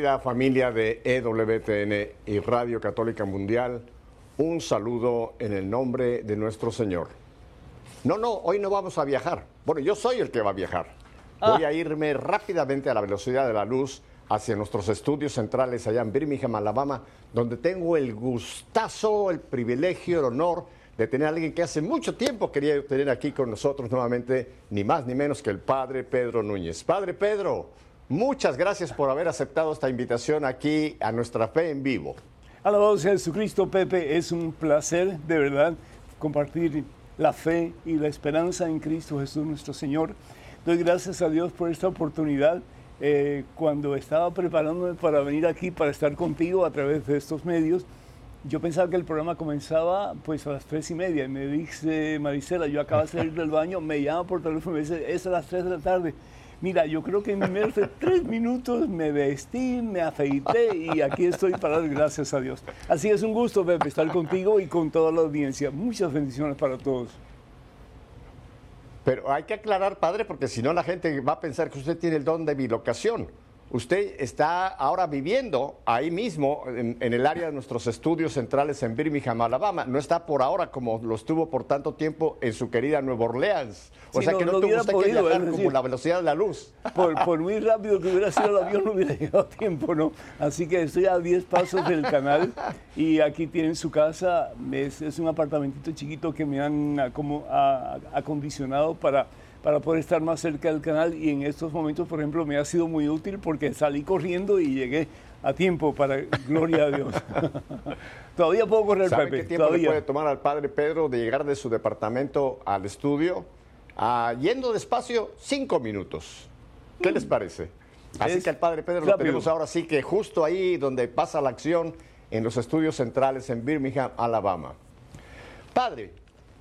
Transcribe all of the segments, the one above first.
Querida familia de EWTN y Radio Católica Mundial, un saludo en el nombre de nuestro Señor. No, no, hoy no vamos a viajar. Bueno, yo soy el que va a viajar. Voy a irme rápidamente a la velocidad de la luz hacia nuestros estudios centrales allá en Birmingham, Alabama, donde tengo el gustazo, el privilegio, el honor de tener a alguien que hace mucho tiempo quería tener aquí con nosotros nuevamente, ni más ni menos que el Padre Pedro Núñez. Padre Pedro, muchas gracias por haber aceptado esta invitación aquí a nuestra fe en vivo. Alabado sea Jesucristo, Pepe, es un placer de verdad compartir la fe y la esperanza en Cristo Jesús nuestro Señor. Doy gracias a Dios por esta oportunidad. Eh, cuando estaba preparándome para venir aquí, para estar contigo a través de estos medios, yo pensaba que el programa comenzaba pues a las tres y media. Y me dice Marisela, yo acabo de salir del baño, me llama por teléfono y me dice, es a las tres de la tarde. Mira, yo creo que en menos de tres minutos me vestí, me afeité y aquí estoy para dar gracias a Dios. Así es un gusto, Pepe, estar contigo y con toda la audiencia. Muchas bendiciones para todos. Pero hay que aclarar, padre, porque si no la gente va a pensar que usted tiene el don de bilocación. Usted está ahora viviendo ahí mismo, en, el área de nuestros estudios centrales en Birmingham, Alabama. No está por ahora como lo estuvo por tanto tiempo en su querida Nueva Orleans. O sea que no, tuvo usted que viajar como la velocidad de la luz. Por, muy rápido que hubiera sido el avión, no hubiera llegado a tiempo, ¿no? Así que estoy a 10 pasos del canal y aquí tienen su casa. Es, es un apartamentito chiquito que me han como, acondicionado para para poder estar más cerca del canal y en estos momentos, por ejemplo, me ha sido muy útil porque salí corriendo y llegué a tiempo para gloria a Dios. Todavía puedo correr, ¿Sabe qué tiempo le puede tomar al padre Pedro de llegar de su departamento al estudio? Ah, yendo despacio, cinco minutos. ¿Qué les parece? Así que al padre Pedro lo tenemos ahora sí que justo ahí donde pasa la acción en los estudios centrales en Birmingham, Alabama. Padre,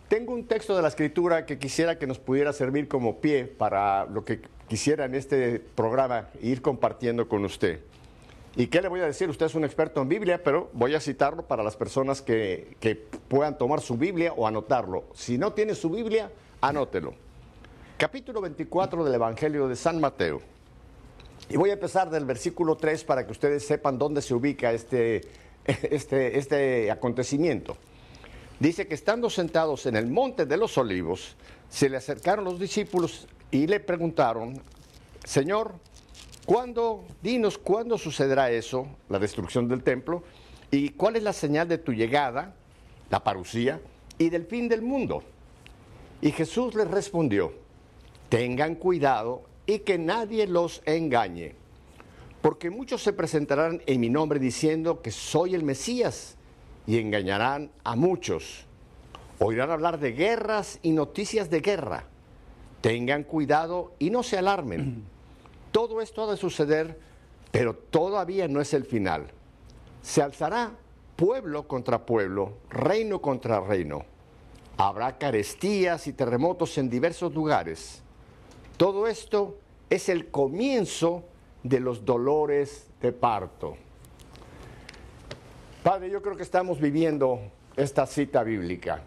tengo un texto de la escritura que quisiera que nos pudiera servir como pie para lo que quisiera en este programa ir compartiendo con usted. ¿Y qué le voy a decir? Usted es un experto en Biblia, pero voy a citarlo para las personas que, que puedan tomar su Biblia o anotarlo. Si no tiene su Biblia, anótelo. Capítulo 24 del Evangelio de San Mateo. Y voy a empezar del versículo 3 para que ustedes sepan dónde se ubica este, este, este acontecimiento. Dice que estando sentados en el monte de los olivos, se le acercaron los discípulos y le preguntaron, Señor, ¿cuándo, dinos cuándo sucederá eso, la destrucción del templo? ¿Y cuál es la señal de tu llegada, la parucía, y del fin del mundo? Y Jesús les respondió, tengan cuidado y que nadie los engañe, porque muchos se presentarán en mi nombre diciendo que soy el Mesías y engañarán a muchos. Oirán hablar de guerras y noticias de guerra. Tengan cuidado y no se alarmen. Todo esto ha de suceder, pero todavía no es el final. Se alzará pueblo contra pueblo, reino contra reino. Habrá carestías y terremotos en diversos lugares. Todo esto es el comienzo de los dolores de parto. Padre, yo creo que estamos viviendo esta cita bíblica.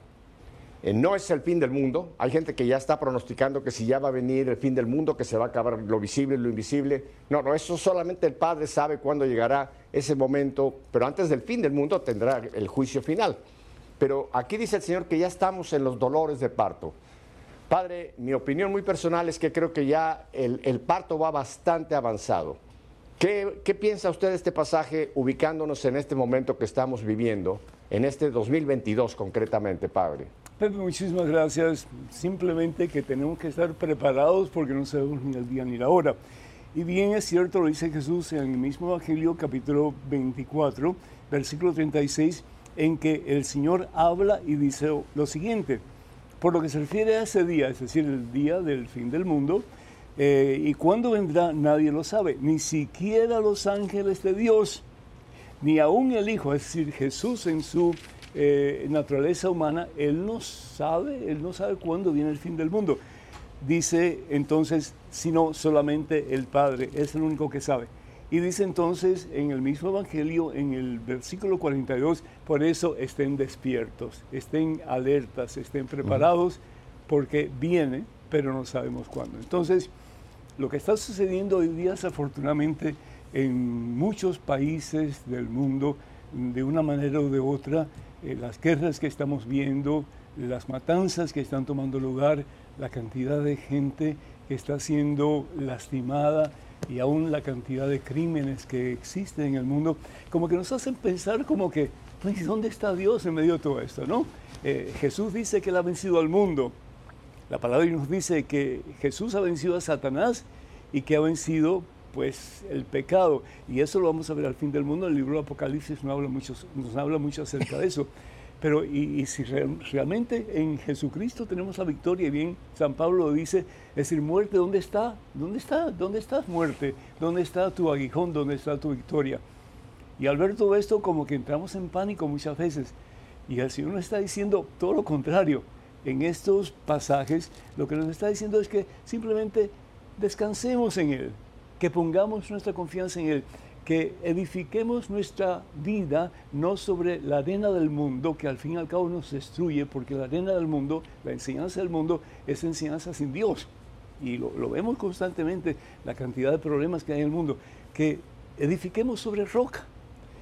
Eh, no es el fin del mundo. Hay gente que ya está pronosticando que si ya va a venir el fin del mundo, que se va a acabar lo visible y lo invisible. No, no, eso solamente el Padre sabe cuándo llegará ese momento, pero antes del fin del mundo tendrá el juicio final. Pero aquí dice el Señor que ya estamos en los dolores de parto. Padre, mi opinión muy personal es que creo que ya el, el parto va bastante avanzado. ¿Qué, piensa usted de este pasaje ubicándonos en este momento que estamos viviendo, en este 2022 concretamente, Padre? Pepe, muchísimas gracias. Simplemente que tenemos que estar preparados porque no sabemos ni el día ni la hora. Y bien es cierto, lo dice Jesús en el mismo Evangelio, capítulo 24, versículo 36, en que el Señor habla y dice lo siguiente. Por lo que se refiere a ese día, es decir, el día del fin del mundo, eh, ¿Y cuándo vendrá? Nadie lo sabe. Ni siquiera los ángeles de Dios, ni aún el Hijo, es decir, Jesús en su eh, naturaleza humana, Él no sabe, Él no sabe cuándo viene el fin del mundo. Dice entonces, sino solamente el Padre, es el único que sabe. Y dice entonces en el mismo Evangelio, en el versículo 42, por eso estén despiertos, estén alertas, estén preparados, porque viene, pero no sabemos cuándo. Entonces, lo que está sucediendo hoy día, desafortunadamente, en muchos países del mundo, de una manera o de otra, eh, las guerras que estamos viendo, las matanzas que están tomando lugar, la cantidad de gente que está siendo lastimada y aún la cantidad de crímenes que existen en el mundo, como que nos hacen pensar como que, ¿dónde está Dios en medio de todo esto? ¿no? Eh, Jesús dice que él ha vencido al mundo. La palabra nos dice que Jesús ha vencido a Satanás y que ha vencido pues el pecado. Y eso lo vamos a ver al fin del mundo. El libro de Apocalipsis nos habla mucho, acerca de eso. Pero y, si realmente en Jesucristo tenemos la victoria, y bien San Pablo lo dice, es decir, muerte, ¿dónde está? ¿Dónde está? ¿Dónde estás muerte? ¿Dónde está tu aguijón? ¿Dónde está tu victoria? Y al ver todo esto, como que entramos en pánico muchas veces. Y el Señor nos está diciendo todo lo contrario. En estos pasajes, lo que nos está diciendo es que simplemente descansemos en Él, que pongamos nuestra confianza en Él que edifiquemos nuestra vida no sobre la arena del mundo, que al fin y al cabo nos destruye, porque la arena del mundo, la enseñanza del mundo, es enseñanza sin Dios. Y lo, vemos constantemente, la cantidad de problemas que hay en el mundo, que edifiquemos sobre roca.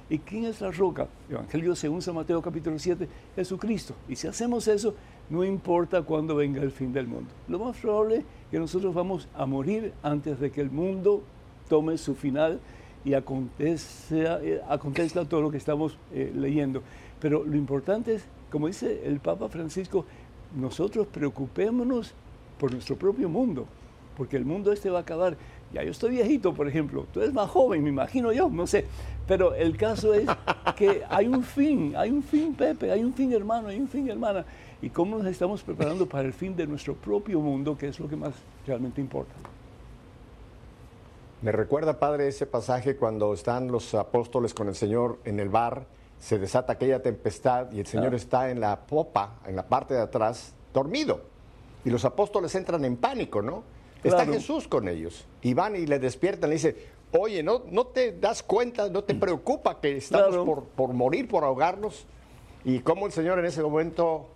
¿Y quién es la roca? Evangelio según San Mateo capítulo 7, Jesucristo. Y si hacemos eso, no importa cuándo venga el fin del mundo. Lo más probable es que nosotros vamos a morir antes de que el mundo tome su final y acontece, eh, acontezca todo lo que estamos eh, leyendo. Pero lo importante es, como dice el Papa Francisco, nosotros preocupémonos por nuestro propio mundo, porque el mundo este va a acabar. Ya yo estoy viejito, por ejemplo, tú eres más joven, me imagino yo, no sé. Pero el caso es que hay un fin, hay un fin, Pepe, hay un fin, hermano, hay un fin, hermana. Y cómo nos estamos preparando para el fin de nuestro propio mundo, que es lo que más realmente importa. Me recuerda, Padre, ese pasaje cuando están los apóstoles con el Señor en el bar, se desata aquella tempestad y el Señor está en la popa, en la parte de atrás, dormido. Y los apóstoles entran en pánico, ¿no? Está Jesús con ellos. Y van y le despiertan, le dice, oye, ¿no, no te das cuenta, no te preocupa que estamos por, por morir, por ahogarnos? Y cómo el Señor en ese momento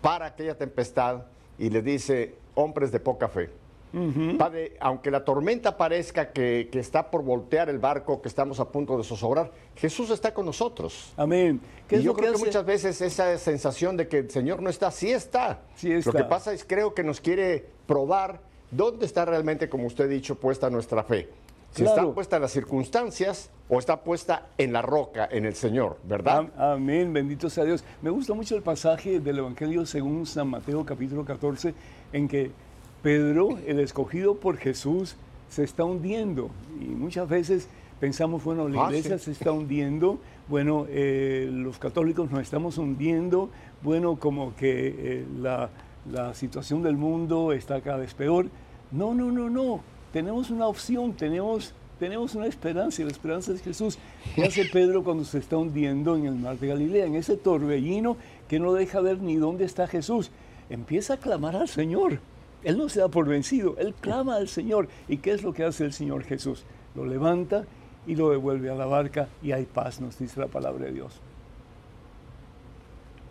para aquella tempestad y le dice, hombres de poca fe. Padre, aunque la tormenta parezca que, está por voltear el barco, que estamos a punto de zozobrar, Jesús está con nosotros. Amén. y yo creo que, muchas veces esa sensación de que el Señor no está, sí está. sí está. Lo que pasa es creo que nos quiere probar dónde está realmente, como usted ha dicho, puesta nuestra fe. Si está puesta en las circunstancias o está puesta en la roca, en el Señor, ¿verdad? Amén, bendito sea Dios. Me gusta mucho el pasaje del Evangelio según San Mateo capítulo 14, en que Pedro, el escogido por Jesús, se está hundiendo. Y muchas veces pensamos, bueno, la ah, iglesia se está hundiendo, bueno, eh, los católicos nos estamos hundiendo, bueno, como que eh, la, situación del mundo está cada vez peor. No, no, no, no. Tenemos una opción, tenemos, tenemos una esperanza, y la esperanza es Jesús. ¿Qué hace Pedro cuando se está hundiendo en el mar de Galilea, en ese torbellino que no deja ver ni dónde está Jesús? Empieza a clamar al Señor. Él no se da por vencido, él clama al Señor. ¿Y qué es lo que hace el Señor Jesús? Lo levanta y lo devuelve a la barca y hay paz, nos dice la palabra de Dios.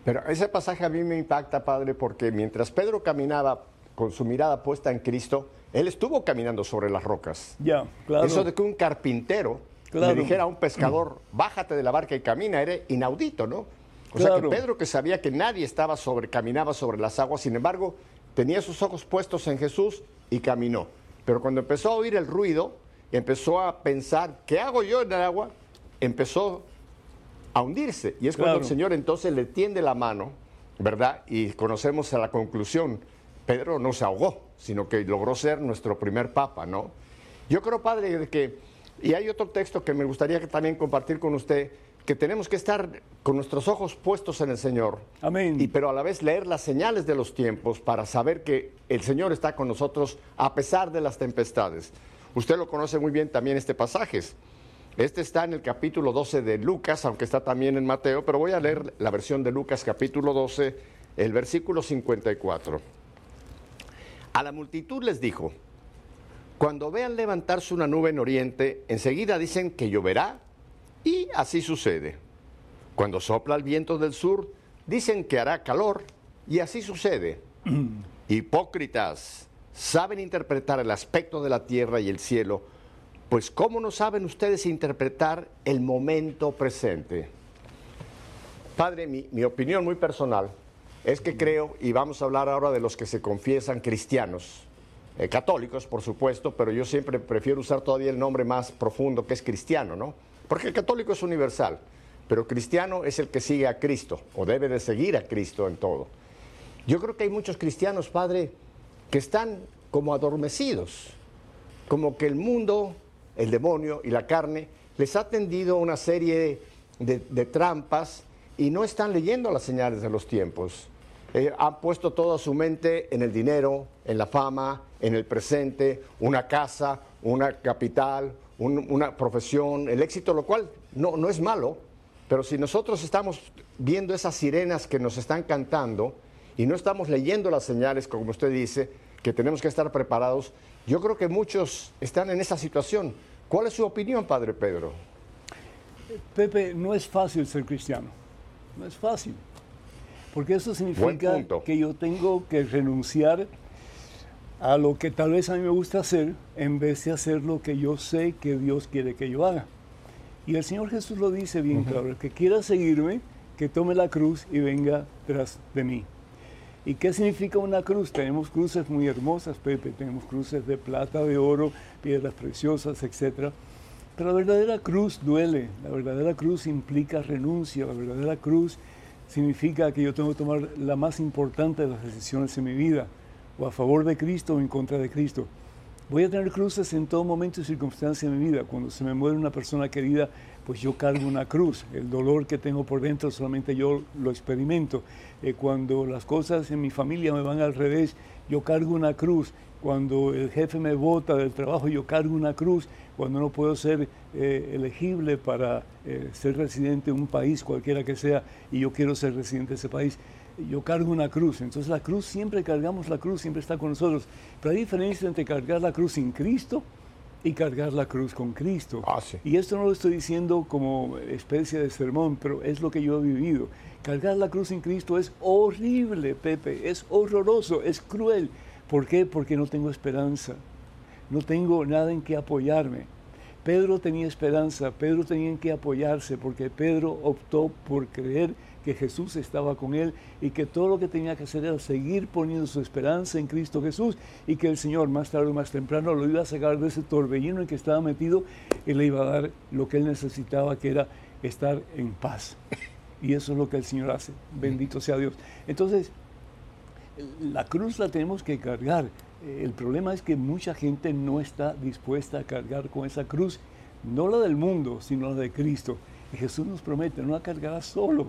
Pero ese pasaje a mí me impacta, Padre, porque mientras Pedro caminaba con su mirada puesta en Cristo, él estuvo caminando sobre las rocas. Ya, claro. Eso de que un carpintero le dijera a un pescador, bájate de la barca y camina, era inaudito, ¿no? O sea que Pedro, que sabía que nadie estaba sobre, caminaba sobre las aguas, sin embargo, tenía sus ojos puestos en Jesús y caminó. Pero cuando empezó a oír el ruido, empezó a pensar, ¿qué hago yo en el agua? Empezó a hundirse. Y es cuando el Señor entonces le tiende la mano, ¿verdad? Y conocemos a la conclusión. Pedro no se ahogó, sino que logró ser nuestro primer papa, ¿no? Yo creo, Padre, que, y hay otro texto que me gustaría que también compartir con usted, que tenemos que estar con nuestros ojos puestos en el Señor. Amén. Y pero a la vez leer las señales de los tiempos para saber que el Señor está con nosotros a pesar de las tempestades. Usted lo conoce muy bien también este pasaje. Este está en el capítulo 12 de Lucas, aunque está también en Mateo, pero voy a leer la versión de Lucas capítulo 12, el versículo 54. A la multitud les dijo, cuando vean levantarse una nube en oriente, enseguida dicen que lloverá y así sucede. Cuando sopla el viento del sur, dicen que hará calor y así sucede. Hipócritas, saben interpretar el aspecto de la tierra y el cielo, pues ¿cómo no saben ustedes interpretar el momento presente? Padre, mi, opinión muy personal es que creo, y vamos a hablar ahora de los que se confiesan cristianos, eh, católicos por supuesto, pero yo siempre prefiero usar todavía el nombre más profundo que es cristiano, ¿no? Porque el católico es universal, pero cristiano es el que sigue a Cristo, o debe de seguir a Cristo en todo. Yo creo que hay muchos cristianos, Padre, que están como adormecidos, como que el mundo, el demonio y la carne les ha tendido una serie de, trampas y no están leyendo las señales de los tiempos. Eh, han puesto toda su mente en el dinero, en la fama, en el presente, una casa, una capital, una profesión, el éxito, lo cual no, no es malo, pero si nosotros estamos viendo esas sirenas que nos están cantando y no estamos leyendo las señales, como usted dice, que tenemos que estar preparados. Yo creo que muchos están en esa situación. ¿Cuál es su opinión, Padre Pedro? Pepe, no es fácil ser cristiano. No es fácil. Porque eso significa que yo tengo que renunciar a lo que tal vez a mí me gusta hacer en vez de hacer lo que yo sé que Dios quiere que yo haga. Y el Señor Jesús lo dice bien claro, el que quiera seguirme, que tome la cruz y venga tras de mí. ¿Y qué significa una cruz? Tenemos cruces muy hermosas, Pepe, tenemos cruces de plata, de oro, piedras preciosas, etc. La verdadera cruz duele, la verdadera cruz implica renuncia, la verdadera cruz significa que yo tengo que tomar la más importante de las decisiones en mi vida, o a favor de Cristo o en contra de Cristo. Voy a tener cruces en todo momento y circunstancia de mi vida. Cuando se me muere una persona querida, pues yo cargo una cruz. El dolor que tengo por dentro solamente yo lo experimento. Eh, cuando las cosas en mi familia me van al revés, yo cargo una cruz. Cuando el jefe me vota del trabajo, yo cargo una cruz. Cuando no puedo ser eh, elegible para eh, ser residente en un país, cualquiera que sea, y yo quiero ser residente de ese país, yo cargo una cruz. Entonces la cruz, siempre cargamos la cruz, siempre está con nosotros. Pero hay diferencia entre cargar la cruz sin Cristo y cargar la cruz con Cristo. Ah, y esto no lo estoy diciendo como especie de sermón, pero es lo que yo he vivido. Cargar la cruz sin Cristo es horrible, Pepe, es horroroso, es cruel. ¿Por qué? Porque no tengo esperanza, no tengo nada en que apoyarme. Pedro tenía esperanza, Pedro tenía en que apoyarse, porque Pedro optó por creer que Jesús estaba con él y que todo lo que tenía que hacer era seguir poniendo su esperanza en Cristo Jesús y que el Señor más tarde o más temprano lo iba a sacar de ese torbellino en que estaba metido y le iba a dar lo que él necesitaba, que era estar en paz. Y eso es lo que el Señor hace. Bendito sea Dios. Entonces, la cruz la tenemos que cargar. El problema es que mucha gente no está dispuesta a cargar con esa cruz, no la del mundo, sino la de Cristo. Y Jesús nos promete, no la cargará solo,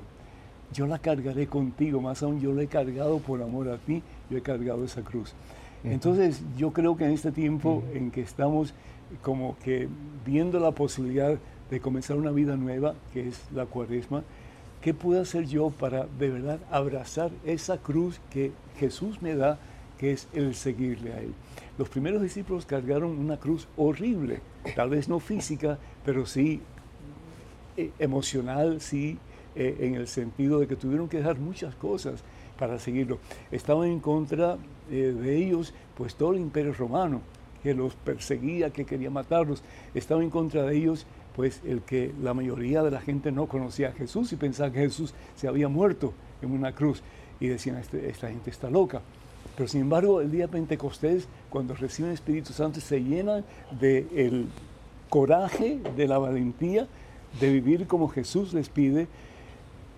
yo la cargaré contigo, más aún yo la he cargado por amor a ti, yo he cargado esa cruz. Entonces yo creo que en este tiempo en que estamos como que viendo la posibilidad de comenzar una vida nueva, que es la cuaresma, ¿qué puedo hacer yo para de verdad abrazar esa cruz que Jesús me da, que es el seguirle a Él? Los primeros discípulos cargaron una cruz horrible, tal vez no física, pero sí eh, emocional, sí eh, en el sentido de que tuvieron que dejar muchas cosas para seguirlo. Estaban en contra eh, de ellos, pues todo el imperio romano, que los perseguía, que quería matarlos. Estaba en contra de ellos, pues el que la mayoría de la gente no conocía a Jesús y pensaba que Jesús se había muerto en una cruz. Y decían, este, esta gente está loca. Pero sin embargo, el día de Pentecostés, cuando reciben el Espíritu Santo, se llenan del coraje, de la valentía de vivir como Jesús les pide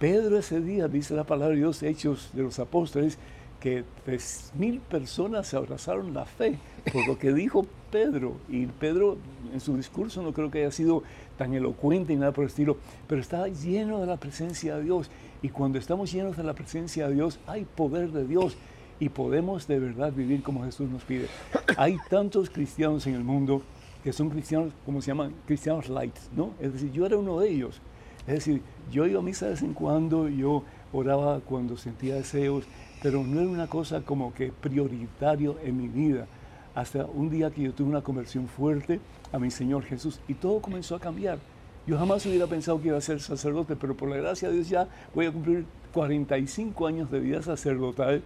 Pedro ese día, dice la palabra de Dios, Hechos de los Apóstoles, que tres mil personas se abrazaron la fe por lo que dijo Pedro. Y Pedro en su discurso no creo que haya sido tan elocuente y nada por el estilo, pero estaba lleno de la presencia de Dios. Y cuando estamos llenos de la presencia de Dios, hay poder de Dios y podemos de verdad vivir como Jesús nos pide. Hay tantos cristianos en el mundo que son cristianos, como se llaman, cristianos light, ¿no? Es decir, yo era uno de ellos. Es decir, yo iba a misa de vez en cuando, yo oraba cuando sentía deseos, pero no era una cosa como que prioritario en mi vida. Hasta un día que yo tuve una conversión fuerte a mi Señor Jesús y todo comenzó a cambiar. Yo jamás hubiera pensado que iba a ser sacerdote, pero por la gracia de Dios ya voy a cumplir 45 años de vida sacerdotal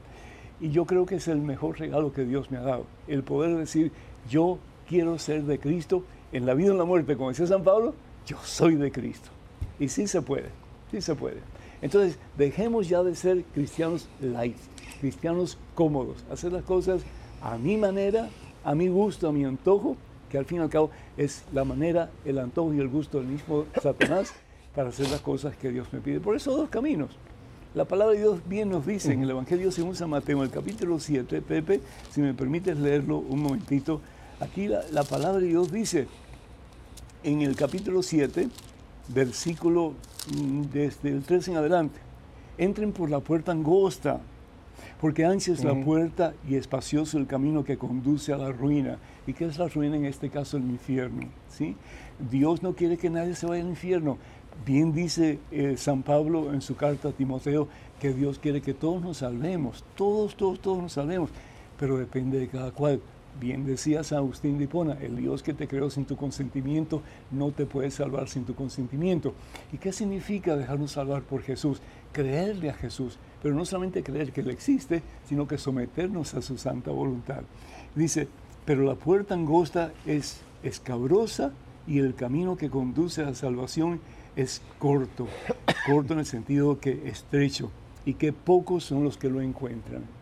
y yo creo que es el mejor regalo que Dios me ha dado. El poder decir, yo quiero ser de Cristo en la vida y en la muerte, como decía San Pablo, yo soy de Cristo. Y sí se puede, sí se puede. Entonces, dejemos ya de ser cristianos light, cristianos cómodos, hacer las cosas a mi manera, a mi gusto, a mi antojo, que al fin y al cabo es la manera, el antojo y el gusto del mismo Satanás para hacer las cosas que Dios me pide. Por eso dos caminos. La palabra de Dios bien nos dice en el Evangelio según San Mateo, el capítulo 7, Pepe, si me permites leerlo un momentito, aquí la, palabra de Dios dice, en el capítulo 7, versículo mm, desde el 3 en adelante, entren por la puerta angosta, porque ancha es la puerta y espacioso el camino que conduce a la ruina. ¿Y qué es la ruina en este caso? El infierno. ¿sí? Dios no quiere que nadie se vaya al infierno. Bien dice eh, San Pablo en su carta a Timoteo que Dios quiere que todos nos salvemos, todos, todos, todos nos salvemos, pero depende de cada cual. Bien decía San Agustín de Hipona, el Dios que te creó sin tu consentimiento no te puede salvar sin tu consentimiento. ¿Y qué significa dejarnos salvar por Jesús? Creerle a Jesús, pero no solamente creer que Él existe, sino que someternos a su santa voluntad. Dice, pero la puerta angosta es escabrosa y el camino que conduce a la salvación es corto, corto en el sentido que estrecho, y que pocos son los que lo encuentran.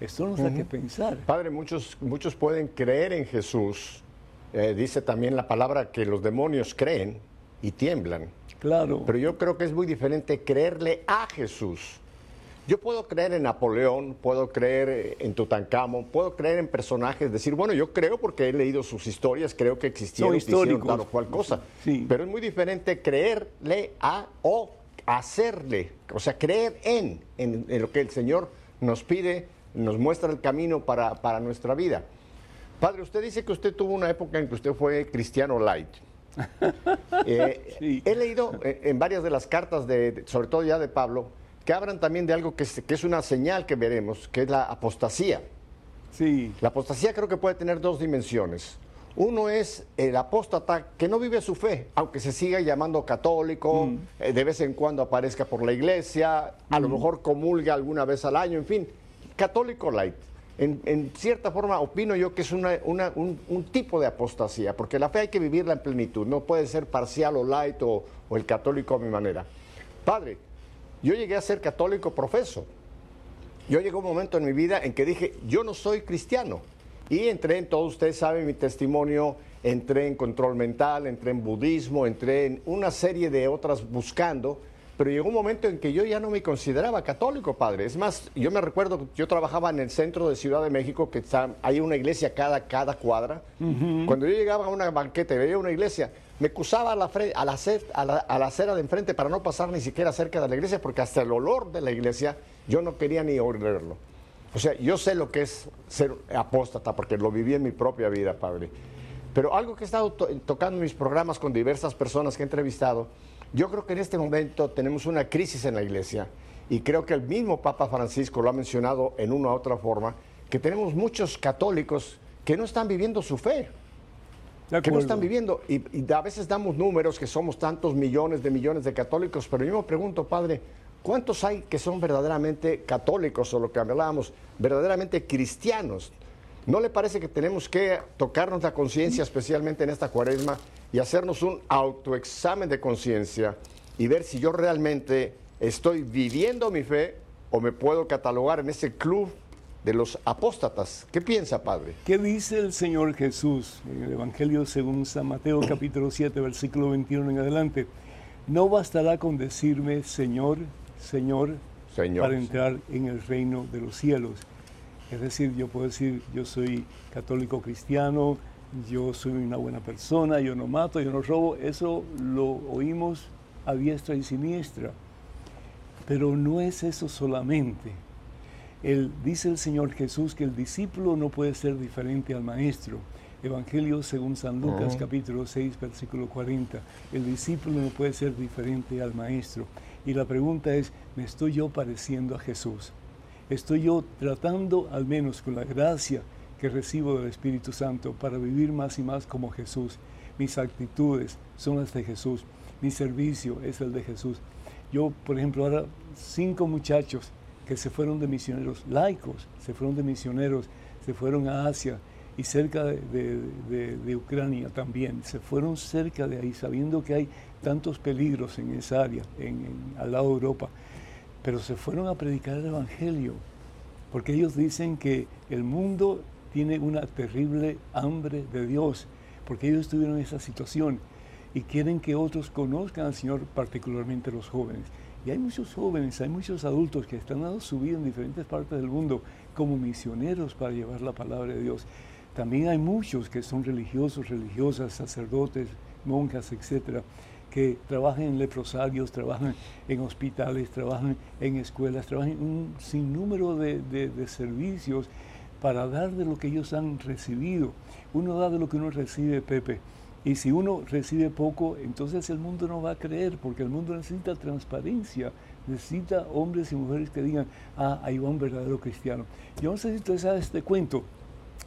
Esto nos da que pensar. Padre, muchos, muchos pueden creer en Jesús. Eh, dice también la palabra que los demonios creen y tiemblan. Claro. Pero yo creo que es muy diferente creerle a Jesús. Yo puedo creer en Napoleón, puedo creer en Tutankamón, puedo creer en personajes, decir, bueno, yo creo porque he leído sus historias, creo que existieron, hicieron tal o cual cosa. Pero es muy diferente creerle a o hacerle, o sea, creer en, en, lo que el Señor nos pide, nos muestra el camino para, para, nuestra vida. Padre, usted dice que usted tuvo una época en que usted fue cristiano light. Eh, he leído eh, en varias de las cartas, de, sobre todo ya de Pablo, que hablan también de algo que es, que es una señal que veremos, que es la apostasía. Sí. La apostasía creo que puede tener dos dimensiones. Uno es el apóstata que no vive su fe, aunque se siga llamando católico, mm. eh, de vez en cuando aparezca por la iglesia, a lo mm. mejor comulga alguna vez al año, en fin, católico light. En, cierta forma opino yo que es un, un, tipo de apostasía, porque la fe hay que vivirla en plenitud, no puede ser parcial o light o, el católico a mi manera. Padre, yo llegué a ser católico profeso. Yo llegó un momento en mi vida en que dije, yo no soy cristiano. Y entré en, todos ustedes saben mi testimonio, entré en control mental, entré en budismo, entré en una serie de otras buscando, pero llegó un momento en que yo ya no me consideraba católico, padre. Es más, yo me recuerdo, yo trabajaba en el centro de Ciudad de México, que está, hay una iglesia cada, cada cuadra. Cuando yo llegaba a una banqueta y veía una iglesia, me cruzaba a la, a, la, a, la, a la acera de enfrente para no pasar ni siquiera cerca de la iglesia, porque hasta el olor de la iglesia yo no quería ni oírlo. O sea, yo sé lo que es ser apóstata, porque lo viví en mi propia vida, padre. Pero algo que he estado tocando en mis programas con diversas personas que he entrevistado, yo creo que en este momento tenemos una crisis en la iglesia y creo que el mismo Papa Francisco lo ha mencionado en una u otra forma, que tenemos muchos católicos que no están viviendo su fe, que no están viviendo. Y, a veces damos números que somos tantos millones de millones de católicos, pero yo me pregunto, Padre, ¿cuántos hay que son verdaderamente católicos o lo que hablábamos, verdaderamente cristianos? ¿No le parece que tenemos que tocarnos la conciencia, especialmente en esta cuaresma, y hacernos un autoexamen de conciencia y ver si yo realmente estoy viviendo mi fe o me puedo catalogar en ese club de los apóstatas? ¿Qué piensa, Padre? ¿Qué dice el Señor Jesús en el Evangelio según San Mateo capítulo 7, versículo 21 en adelante? No bastará con decirme Señor, Señor, Señor para entrar en el reino de los cielos es decir, yo puedo decir, yo soy católico cristiano, yo soy una buena persona, yo no mato, yo no robo. Eso lo oímos a diestra y siniestra. Pero no es eso solamente. El, dice el Señor Jesús que el discípulo no puede ser diferente al maestro. Evangelio según San Lucas, capítulo 6, versículo 40. El discípulo no puede ser diferente al maestro. Y la pregunta es, ¿me estoy yo pareciendo a Jesús? Estoy yo tratando, al menos con la gracia que recibo del Espíritu Santo, para vivir más y más como Jesús. Mis actitudes son las de Jesús, mi servicio es el de Jesús. Yo, por ejemplo, ahora cinco muchachos que se fueron de misioneros laicos, se fueron de misioneros, se fueron a Asia y cerca de, Ucrania también. Se fueron cerca de ahí, sabiendo que hay tantos peligros en esa área, en, al lado de Europa. Pero se fueron a predicar el Evangelio, porque ellos dicen que el mundo tiene una terrible hambre de Dios, porque ellos estuvieron en esa situación y quieren que otros conozcan al Señor, particularmente los jóvenes. Y hay muchos jóvenes, hay muchos adultos que están dando su vida en diferentes partes del mundo como misioneros para llevar la palabra de Dios. También hay muchos que son religiosos, religiosas, sacerdotes, monjas, etcétera, que trabajan en leprosarios, trabajan en hospitales, trabajan en escuelas, trabajan en un sinnúmero de, de servicios para dar de lo que ellos han recibido. Uno da de lo que uno recibe, Pepe. Y si uno recibe poco, entonces el mundo no va a creer, porque el mundo necesita transparencia, necesita hombres y mujeres que digan, ah, ahí va un verdadero cristiano. Yo no sé si sabes este cuento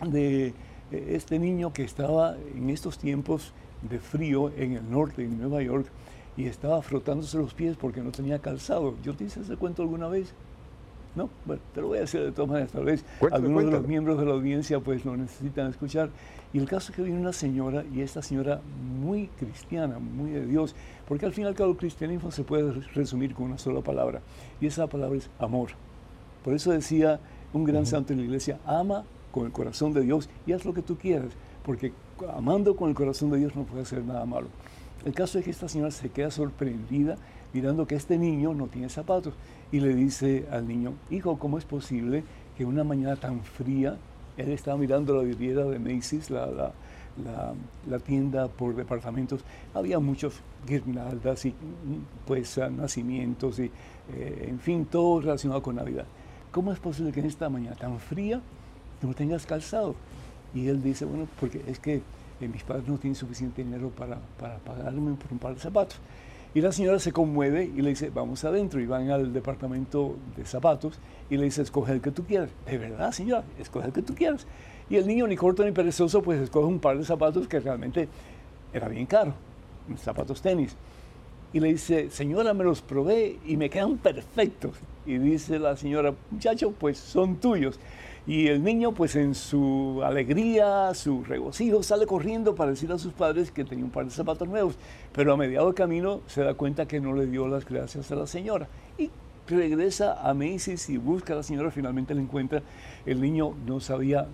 de eh, este niño que estaba en estos tiempos de frío en el norte, en Nueva York, y estaba frotándose los pies porque no tenía calzado. ¿Yo te hice ese cuento alguna vez? No, bueno, te lo voy a decir de todas maneras, tal vez algunos de los miembros de la audiencia pues lo necesitan escuchar. Y el caso es que viene una señora, y esta señora muy cristiana, muy de Dios, porque al fin y al cabo el cristianismo se puede resumir con una sola palabra, y esa palabra es amor. Por eso decía un gran santo en la iglesia, ama con el corazón de Dios y haz lo que tú quieras, porque amando con el corazón de Dios no puede hacer nada malo. El caso es que esta señora se queda sorprendida mirando que este niño no tiene zapatos y le dice al niño, hijo, ¿cómo es posible que una mañana tan fría, él estaba mirando la vidriera de Macy's, la, la, tienda por departamentos, había muchos guirnaldas y pues nacimientos y eh, en fin, todo relacionado con Navidad. ¿Cómo es posible que en esta mañana tan fría no tengas calzado? Y él dice, bueno, porque es que eh, mis padres no tienen suficiente dinero para, para pagarme por un par de zapatos. Y la señora se conmueve y le dice, vamos adentro. Y van al departamento de zapatos y le dice, escoge el que tú quieras. De verdad, señora, escoge el que tú quieras. Y el niño, ni corto ni perezoso, pues escoge un par de zapatos que realmente era bien caro, zapatos tenis. Y le dice, señora, me los probé y me quedan perfectos. Y dice la señora, muchacho, pues son tuyos. Y el niño, pues en su alegría, su regocijo, sale corriendo para decir a sus padres que tenía un par de zapatos nuevos. Pero a mediado de camino se da cuenta que no le dio las gracias a la señora. Y regresa a Macy's y busca a la señora, finalmente la encuentra. El niño no sabía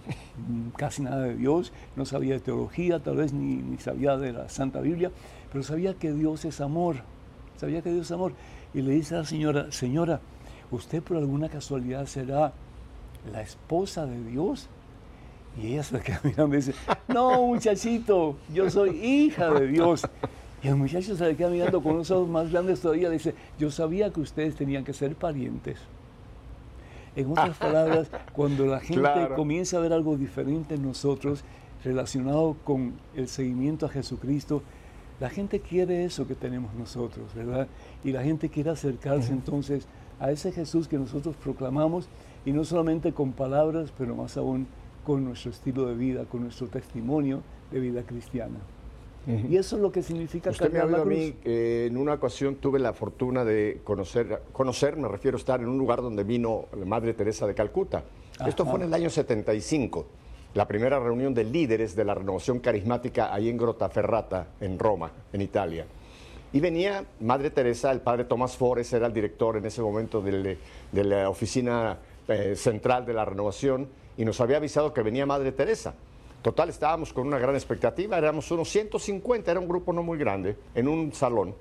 casi nada de Dios, no sabía de teología, tal vez ni, ni sabía de la Santa Biblia, pero sabía que Dios es amor, sabía que Dios es amor. Y le dice a la señora, señora, usted por alguna casualidad será la esposa de Dios. Y ella se queda mirando y dice, no muchachito, yo soy hija de Dios. Y el muchacho se le queda mirando con los ojos más grandes todavía. Dice, yo sabía que ustedes tenían que ser parientes. En otras palabras, cuando la gente comienza a ver algo diferente en nosotros relacionado con el seguimiento a Jesucristo, la gente quiere eso que tenemos nosotros, ¿verdad? Y la gente quiere acercarse entonces a ese Jesús que nosotros proclamamos y no solamente con palabras, pero más aún con nuestro estilo de vida, con nuestro testimonio de vida cristiana. Y eso es lo que significa Usted me habló a mí, en una ocasión tuve la fortuna de conocer, conocer, me refiero a estar en un lugar donde vino la Madre Teresa de Calcuta. Esto fue en el año 75, la primera reunión de líderes de la renovación carismática ahí en Grottaferrata, en Roma, en Italia. Y venía Madre Teresa, el padre Tomás Forres era el director en ese momento de la oficina eh, central de la renovación y nos había avisado que venía Madre Teresa. Total, estábamos con una gran expectativa, éramos unos 150, era un grupo no muy grande, en un salón.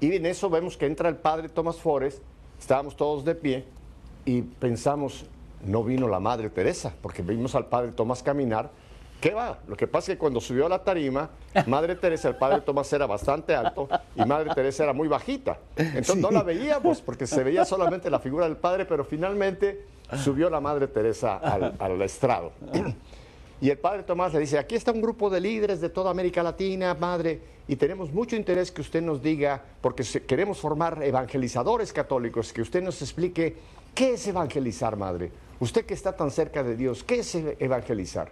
Y en eso vemos que entra el padre Tomás Forest, estábamos todos de pie y pensamos, no vino la Madre Teresa, porque vimos al padre Tomás caminar. ¿Qué va? Lo que pasa es que cuando subió a la tarima, Madre Teresa, el padre Tomás era bastante alto y Madre Teresa era muy bajita. Entonces no la veíamos porque se veía solamente la figura del padre, pero finalmente subió la Madre Teresa al, estrado. Y el padre Tomás le dice, aquí está un grupo de líderes de toda América Latina, madre, y tenemos mucho interés que usted nos diga, porque queremos formar evangelizadores católicos, que usted nos explique qué es evangelizar, madre. Usted que está tan cerca de Dios, ¿qué es evangelizar?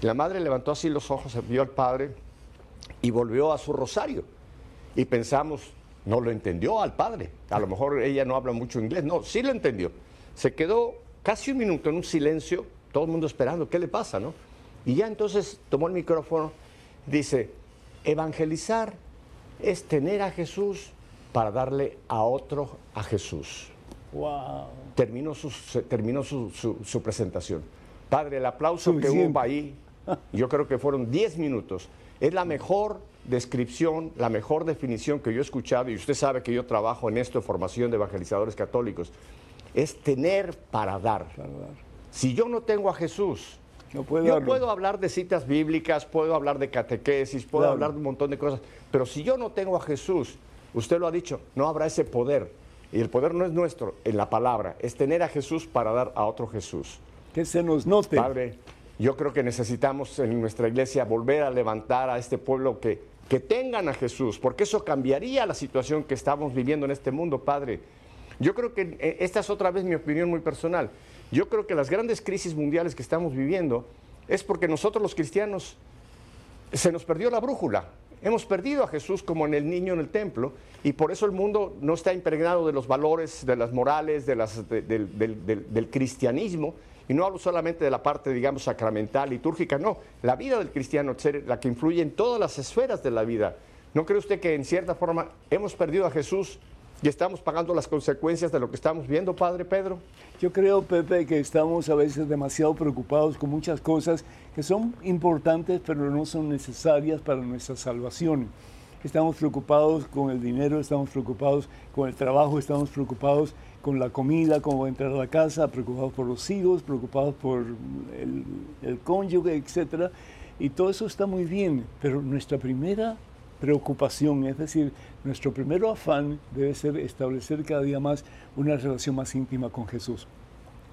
la madre levantó así los ojos, vio al padre y volvió a su rosario. Y pensamos, no lo entendió al padre. A lo mejor ella no habla mucho inglés. No, sí lo entendió. Se quedó casi un minuto en un silencio, todo el mundo esperando, ¿qué le pasa, no? Y ya entonces tomó el micrófono, dice, evangelizar es tener a Jesús para darle a otro a Jesús. Wow. Terminó su, terminó su, su, presentación. Padre, el aplauso que hubo ahí, yo creo que fueron 10 minutos. Es la mejor descripción, la mejor definición que yo he escuchado, y usted sabe que yo trabajo en esto formación de evangelizadores católicos, es tener para dar. Si yo no tengo a Jesús, yo puedo hablar de citas bíblicas, puedo hablar de catequesis, puedo hablar de un montón de cosas, pero si yo no tengo a Jesús, usted lo ha dicho, no habrá ese poder. Y el poder no es nuestro en la palabra, es tener a Jesús para dar a otro Jesús. Que se nos note. Padre, yo creo que necesitamos en nuestra iglesia volver a levantar a este pueblo que, que tengan a Jesús, porque eso cambiaría la situación que estamos viviendo en este mundo, Padre. Yo creo que eh, esta es otra vez mi opinión muy personal. Yo creo que las grandes crisis mundiales que estamos viviendo es porque nosotros los cristianos se nos perdió la brújula. Hemos perdido a Jesús como en el niño en el templo y por eso el mundo no está impregnado de los valores, de las morales, del, cristianismo. Y no hablo solamente de la parte, digamos, sacramental, litúrgica, no. La vida del cristiano es la que influye en todas las esferas de la vida. ¿No cree usted que en cierta forma hemos perdido a Jesús y estamos pagando las consecuencias de lo que estamos viendo, Padre Pedro? Yo creo, Pepe, que estamos a veces demasiado preocupados con muchas cosas que son importantes, pero no son necesarias para nuestra salvación. Estamos preocupados con el dinero, estamos preocupados con el trabajo, estamos preocupados con la comida, cómo entrar a la casa, preocupados por los hijos, preocupados por el, el cónyuge, etc. Y todo eso está muy bien, pero nuestra primera preocupación, es decir, nuestro primer afán debe ser establecer cada día más una relación más íntima con Jesús.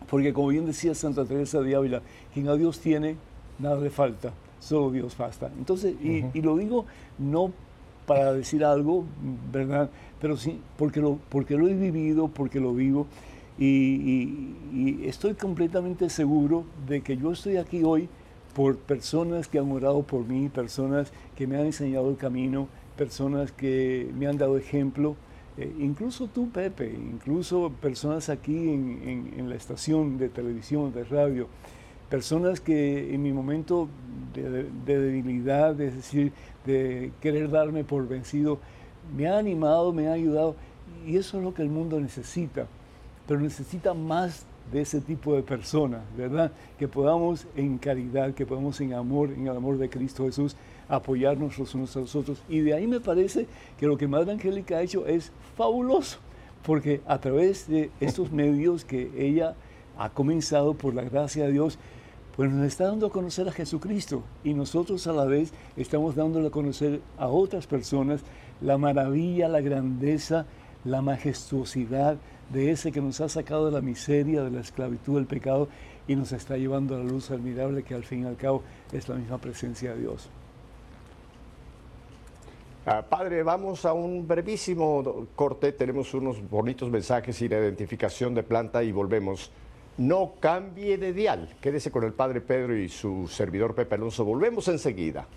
Porque como bien decía Santa Teresa de Ávila, quien a Dios tiene, nada le falta, solo Dios basta. Entonces, y, lo digo no para decir algo, ¿verdad? Pero sí, porque lo, porque lo he vivido, porque lo vivo. Y, y, estoy completamente seguro de que yo estoy aquí hoy por personas que han orado por mí, personas que me han enseñado el camino, personas que me han dado ejemplo, eh, incluso tú, Pepe, incluso personas aquí en, la estación de televisión, de radio, personas que en mi momento de, debilidad, es decir, de querer darme por vencido, me han animado, me han ayudado, y eso es lo que el mundo necesita, pero necesita más de ese tipo de personas, ¿verdad? Que podamos en caridad, que podamos en amor, en el amor de Cristo Jesús, apoyarnos los unos a los otros. Y de ahí me parece que lo que Madre Angélica ha hecho es fabuloso, porque a través de estos medios que ella ha comenzado por la gracia de Dios, pues nos está dando a conocer a Jesucristo y nosotros a la vez estamos dándole a conocer a otras personas la maravilla, la grandeza, la majestuosidad de ese que nos ha sacado de la miseria, de la esclavitud, del pecado y nos está llevando a la luz admirable que al fin y al cabo es la misma presencia de Dios. Ah, padre, vamos a un brevísimo corte. Tenemos unos bonitos mensajes y la identificación de planta y volvemos. No cambie de dial. Quédese con el Padre Pedro y su servidor Pepe Alonso. Volvemos enseguida.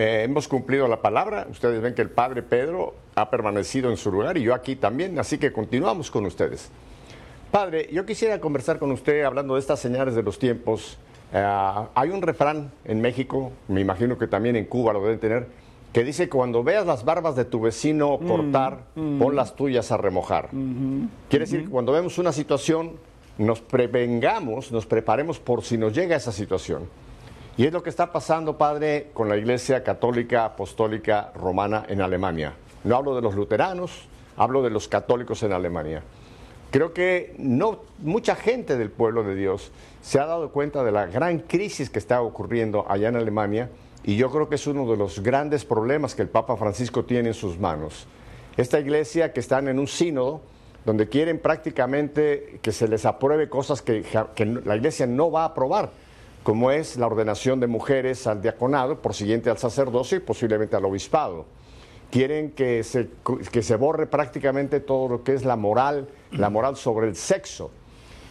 Eh, hemos cumplido la palabra. Ustedes ven que el padre Pedro ha permanecido en su lugar y yo aquí también, así que continuamos con ustedes. Padre, yo quisiera conversar con usted hablando de estas señales de los tiempos. Eh, hay un refrán en México, me imagino que también en Cuba lo deben tener, que dice cuando veas las barbas de tu vecino mm, cortar, mm. pon las tuyas a remojar. Quiere decir que cuando vemos una situación, nos prevengamos, nos preparemos por si nos llega esa situación. Y es lo que está pasando, padre, con la Iglesia Católica Apostólica Romana en Alemania. No hablo de los luteranos, hablo de los católicos en Alemania. Creo que no mucha gente del pueblo de Dios se ha dado cuenta de la gran crisis que está ocurriendo allá en Alemania y yo creo que es uno de los grandes problemas que el Papa Francisco tiene en sus manos. Esta iglesia que están en un sínodo, donde quieren prácticamente que se les apruebe cosas que, la iglesia no va a aprobar, como es la ordenación de mujeres al diaconado, por siguiente al sacerdocio y posiblemente al obispado. Quieren que se, que se borre prácticamente todo lo que es la moral, la moral sobre el sexo.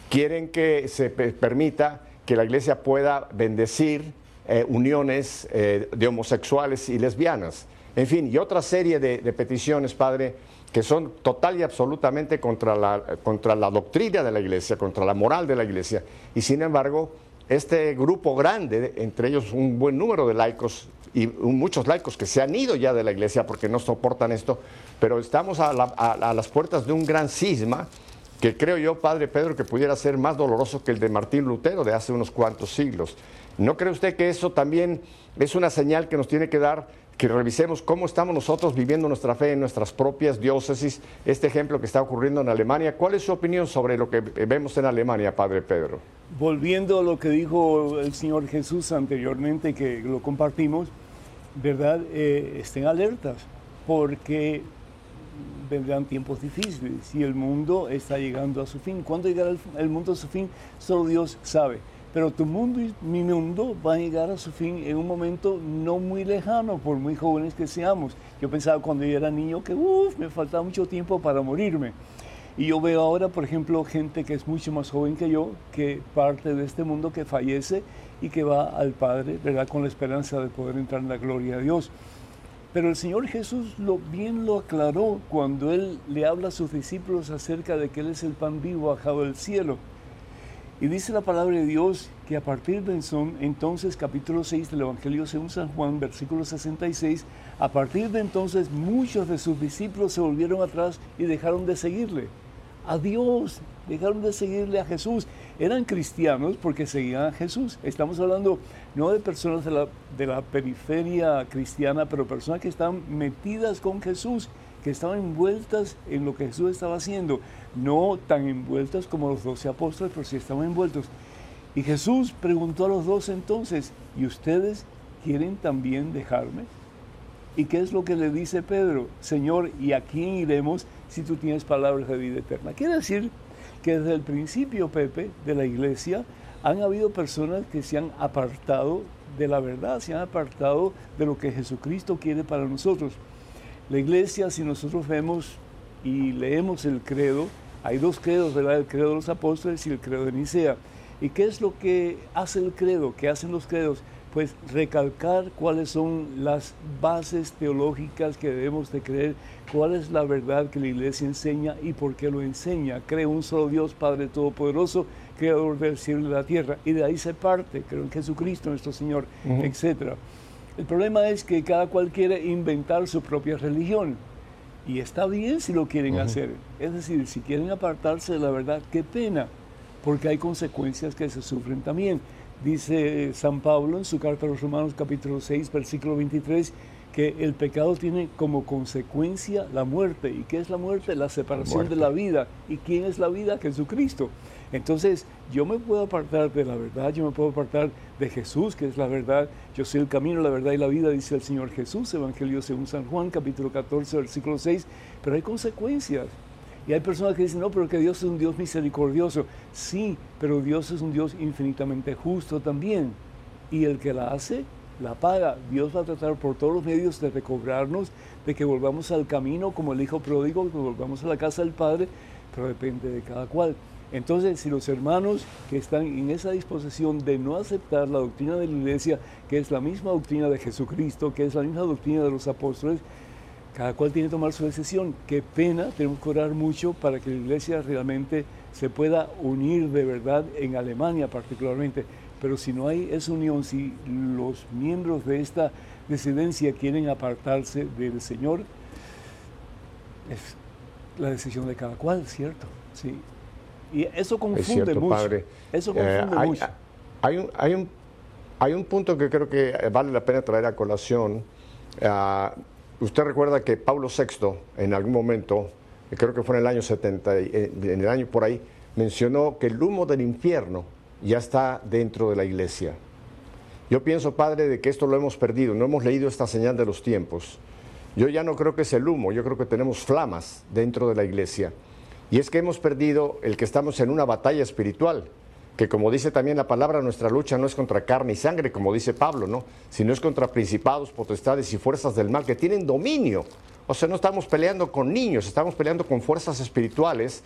Quieren que se permita que la iglesia pueda bendecir eh, uniones eh, de homosexuales y lesbianas. En fin, y otra serie de, de peticiones, Padre, que son total y absolutamente contra la, contra la doctrina de la iglesia, contra la moral de la iglesia. Y sin embargo, este grupo grande, entre ellos un buen número de laicos y muchos laicos que se han ido ya de la iglesia porque no soportan esto, pero estamos a, las puertas de un gran cisma que creo yo, Padre Pedro, que pudiera ser más doloroso que el de Martín Lutero de hace unos cuantos siglos. ¿No cree usted que eso también es una señal que nos tiene que dar que revisemos cómo estamos nosotros viviendo nuestra fe en nuestras propias diócesis, este ejemplo que está ocurriendo en Alemania. ¿Cuál es su opinión sobre lo que vemos en Alemania, Padre Pedro? Volviendo a lo que dijo el Señor Jesús anteriormente, que lo compartimos, ¿verdad? Eh, estén alertas, porque vendrán tiempos difíciles y el mundo está llegando a su fin. ¿Cuándo llegará el mundo a su fin? Solo Dios sabe. Pero tu mundo y mi mundo van a llegar a su fin en un momento no muy lejano, por muy jóvenes que seamos. Yo pensaba cuando yo era niño que me faltaba mucho tiempo para morirme. Y yo veo ahora, por ejemplo, gente que es mucho más joven que yo, que parte de este mundo, que fallece y que va al Padre, ¿verdad? Con la esperanza de poder entrar en la gloria de Dios. Pero el Señor Jesús lo, bien lo aclaró cuando Él le habla a sus discípulos acerca de que Él es el pan vivo bajado del cielo. Y dice la palabra de Dios que a partir de entonces, capítulo 6 del Evangelio según San Juan, versículo 66, a partir de entonces muchos de sus discípulos se volvieron atrás y dejaron de seguirle. A Dios, dejaron de seguirle a Jesús. Eran cristianos porque seguían a Jesús. Estamos hablando no de personas de la, de la periferia cristiana, pero personas que están metidas con Jesús que estaban envueltas en lo que Jesús estaba haciendo, no tan envueltas como los doce apóstoles, pero sí estaban envueltos. Y Jesús preguntó a los dos entonces, ¿y ustedes quieren también dejarme? ¿Y qué es lo que le dice Pedro? Señor, ¿y a quién iremos si tú tienes palabras de vida eterna? Quiere decir que desde el principio, Pepe, de la iglesia, han habido personas que se han apartado de la verdad, se han apartado de lo que Jesucristo quiere para nosotros. La iglesia, si nosotros vemos y leemos el credo, hay dos credos, ¿verdad? El credo de los apóstoles y el credo de Nicea. ¿Y qué es lo que hace el credo? ¿Qué hacen los credos? Pues recalcar cuáles son las bases teológicas que debemos de creer, cuál es la verdad que la iglesia enseña y por qué lo enseña. Creo un solo Dios, Padre Todopoderoso, Creador del cielo y de la tierra. Y de ahí se parte, creo en Jesucristo nuestro Señor, etcétera. El problema es que cada cual quiere inventar su propia religión. Y está bien si lo quieren hacer. Es decir, si quieren apartarse de la verdad, qué pena, porque hay consecuencias que se sufren también. Dice San Pablo en su carta a los Romanos capítulo 6, versículo 23, que el pecado tiene como consecuencia la muerte. ¿Y qué es la muerte? La separación de la vida. ¿Y quién es la vida? Jesucristo. Entonces, yo me puedo apartar de la verdad, yo me puedo apartar de Jesús, que es la verdad. Yo soy el camino, la verdad y la vida, dice el Señor Jesús, Evangelio según San Juan, capítulo 14, versículo 6. Pero hay consecuencias. Y hay personas que dicen, no, pero que Dios es un Dios misericordioso. Sí, pero Dios es un Dios infinitamente justo también. Y el que la hace, la paga. Dios va a tratar por todos los medios de recobrarnos, de que volvamos al camino como el Hijo pródigo, que volvamos a la casa del Padre, pero depende de cada cual. Entonces, si los hermanos que están en esa disposición de no aceptar la doctrina de la iglesia, que es la misma doctrina de Jesucristo, que es la misma doctrina de los apóstoles, cada cual tiene que tomar su decisión. Qué pena, tenemos que orar mucho para que la iglesia realmente se pueda unir de verdad en Alemania particularmente. Pero si no hay esa unión, si los miembros de esta disidencia quieren apartarse del Señor, es la decisión de cada cual, ¿cierto? Sí. Y eso confunde mucho. Padre. Eso confunde eh, hay, mucho. Hay un, hay, un, hay un punto que creo que vale la pena traer a colación. Ah, usted recuerda que Pablo VI, en algún momento, creo que fue en el año 70, eh, en el año por ahí, mencionó que el humo del infierno ya está dentro de la iglesia. Yo pienso, Padre, de que esto lo hemos perdido, no hemos leído esta señal de los tiempos. Yo ya no creo que es el humo, yo creo que tenemos flamas dentro de la iglesia. Y es que hemos perdido el que estamos en una batalla espiritual, que como dice también la palabra, nuestra lucha no es contra carne y sangre, como dice Pablo, ¿no? Sino es contra principados, potestades y fuerzas del mal que tienen dominio. O sea, no estamos peleando con niños, estamos peleando con fuerzas espirituales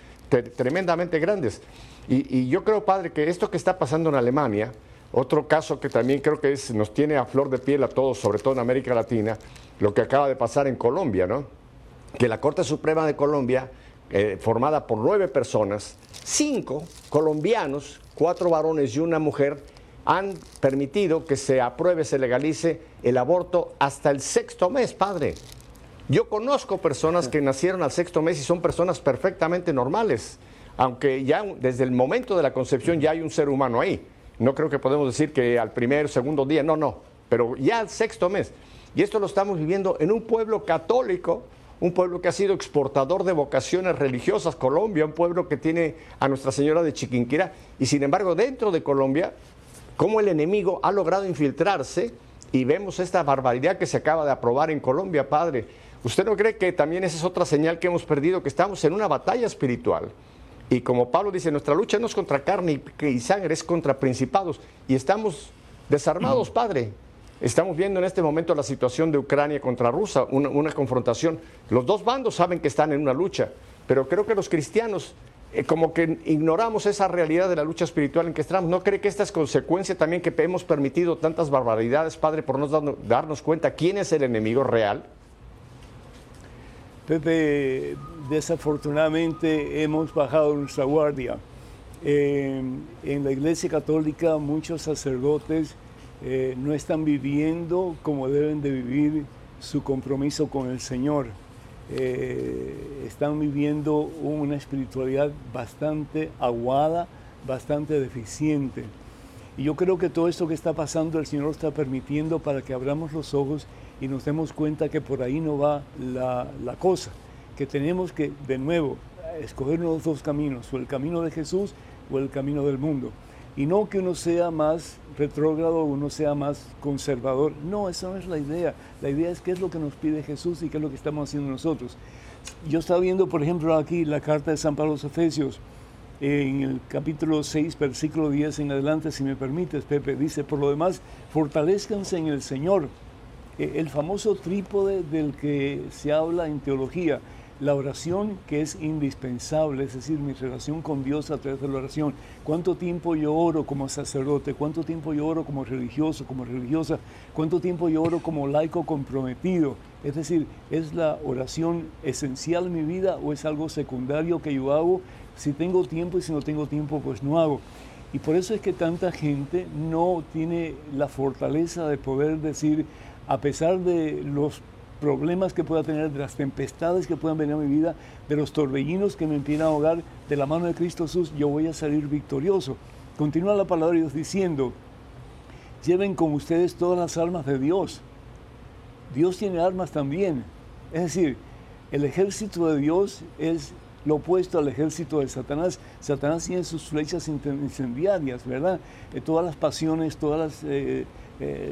tremendamente grandes. Y, yo creo, Padre, que esto que está pasando en Alemania, otro caso que también creo que es, nos tiene a flor de piel a todos, sobre todo en América Latina, lo que acaba de pasar en Colombia, ¿no? Que la Corte Suprema de Colombia, eh, formada por nueve personas, cinco colombianos, cuatro varones y una mujer, han permitido que se apruebe, se legalice el aborto hasta el sexto mes, padre. Yo conozco personas que nacieron al sexto mes y son personas perfectamente normales, aunque ya desde el momento de la concepción ya hay un ser humano ahí. No creo que podemos decir que al primer, segundo día, no, no, pero ya al sexto mes. Y esto lo estamos viviendo en un pueblo católico, un pueblo que ha sido exportador de vocaciones religiosas, Colombia, un pueblo que tiene a Nuestra Señora de Chiquinquirá. Y sin embargo, dentro de Colombia, cómo el enemigo ha logrado infiltrarse y vemos esta barbaridad que se acaba de aprobar en Colombia, Padre. ¿Usted no cree que también esa es otra señal que hemos perdido, que estamos en una batalla espiritual? Y como Pablo dice, nuestra lucha no es contra carne y sangre, es contra principados. Y estamos desarmados, Padre. Estamos viendo en este momento la situación de Ucrania contra Rusia, una, confrontación. Los dos bandos saben que están en una lucha, pero creo que los cristianos eh, como que ignoramos esa realidad de la lucha espiritual en que estamos. ¿No cree que esta es consecuencia también que hemos permitido tantas barbaridades, Padre, por no darnos cuenta quién es el enemigo real? Desafortunadamente hemos bajado nuestra guardia. en la Iglesia Católica muchos sacerdotes eh, no están viviendo como deben de vivir su compromiso con el Señor. Eh, están viviendo una espiritualidad bastante aguada, bastante deficiente. Y yo creo que todo esto que está pasando el Señor está permitiendo para que abramos los ojos y nos demos cuenta que por ahí no va la, cosa, que tenemos que de nuevo escoger los dos caminos, o el camino de Jesús o el camino del mundo. Y no que uno sea más retrógrado, uno sea más conservador. No, esa no es la idea. La idea es qué es lo que nos pide Jesús y qué es lo que estamos haciendo nosotros. Yo estaba viendo, por ejemplo, aquí la carta de San Pablo a los Efesios, en el capítulo 6, versículo 10 en adelante, si me permites, Pepe, dice, por lo demás, fortalezcanse en el Señor. E, el famoso trípode del que se habla en teología, la oración que es indispensable, es decir, mi relación con Dios a través de la oración. ¿Cuánto tiempo yo oro como sacerdote? ¿Cuánto tiempo yo oro como religioso, como religiosa? ¿Cuánto tiempo yo oro como laico comprometido? Es decir, ¿es la oración esencial en mi vida o es algo secundario que yo hago? Si tengo tiempo y si no tengo tiempo, pues no hago. Y por eso es que tanta gente no tiene la fortaleza de poder decir, a pesar de los problemas que pueda tener, de las tempestades que puedan venir a mi vida, de los torbellinos que me impiden ahogar, de la mano de Cristo Jesús, yo voy a salir victorioso. Continúa la palabra de Dios diciendo, lleven con ustedes todas las armas de Dios. Dios tiene armas también. Es decir, el ejército de Dios es lo opuesto al ejército de Satanás. Satanás tiene sus flechas incendiarias, ¿verdad? Eh, todas las pasiones, todos eh,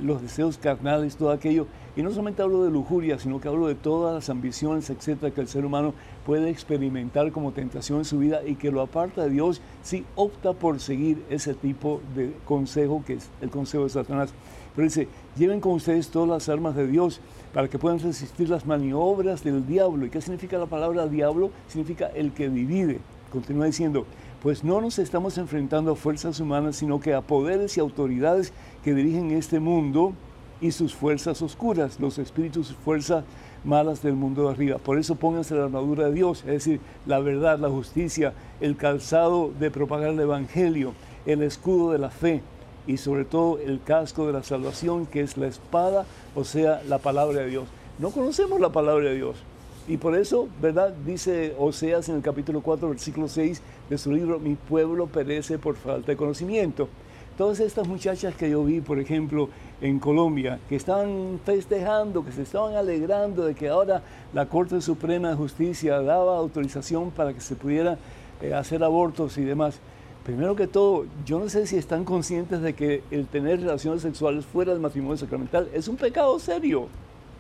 los deseos carnales, todo aquello y no solamente hablo de lujuria, sino que hablo de todas las ambiciones, etcétera, que el ser humano puede experimentar como tentación en su vida y que lo aparta de Dios si opta por seguir ese tipo de consejo que es el consejo de Satanás. Pero dice, lleven con ustedes todas las armas de Dios para que puedan resistir las maniobras del diablo. ¿Y qué significa la palabra diablo? Significa el que divide. Continúa diciendo, pues no nos estamos enfrentando a fuerzas humanas, sino que a poderes y autoridades que dirigen este mundo y sus fuerzas oscuras, los espíritus y fuerzas malas del mundo de arriba. Por eso pónganse la armadura de Dios, es decir, la verdad, la justicia, el calzado de propagar el Evangelio, el escudo de la fe y sobre todo el casco de la salvación, que es la espada, o sea, la palabra de Dios. No conocemos la palabra de Dios. Y por eso, ¿verdad? Dice Oseas en el capítulo 4, versículo 6 de su libro, mi pueblo perece por falta de conocimiento. Todas estas muchachas que yo vi, por ejemplo, en Colombia, que estaban festejando, que se estaban alegrando de que ahora la Corte Suprema de Justicia daba autorización para que se pudiera eh, hacer abortos y demás. Primero que todo, yo no sé si están conscientes de que el tener relaciones sexuales fuera del matrimonio sacramental es un pecado serio.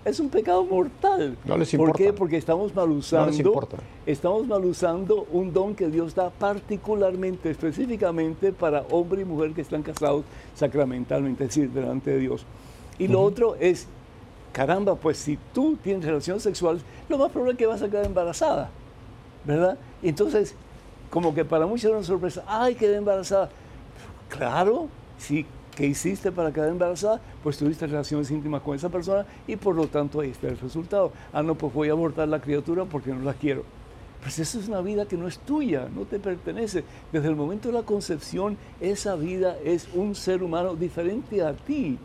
Es un pecado mortal. No les importa. ¿Por qué? Porque estamos mal usando, estamos mal usando un don que Dios da particularmente, específicamente para hombre y mujer que están casados sacramentalmente, es decir, delante de Dios. Y lo otro es, caramba, pues si tú tienes relaciones sexuales, lo más probable es que vas a quedar embarazada, ¿verdad? Y entonces, como que para muchos es una sorpresa, ay, quedé embarazada. Claro, sí, ¿qué hiciste para quedar embarazada? Pues tuviste relaciones íntimas con esa persona y por lo tanto ahí está el resultado. Ah, no, pues voy a abortar la criatura porque no la quiero. Pues eso es una vida que no es tuya, no te pertenece. Desde el momento de la concepción, esa vida es un ser humano diferente a ti.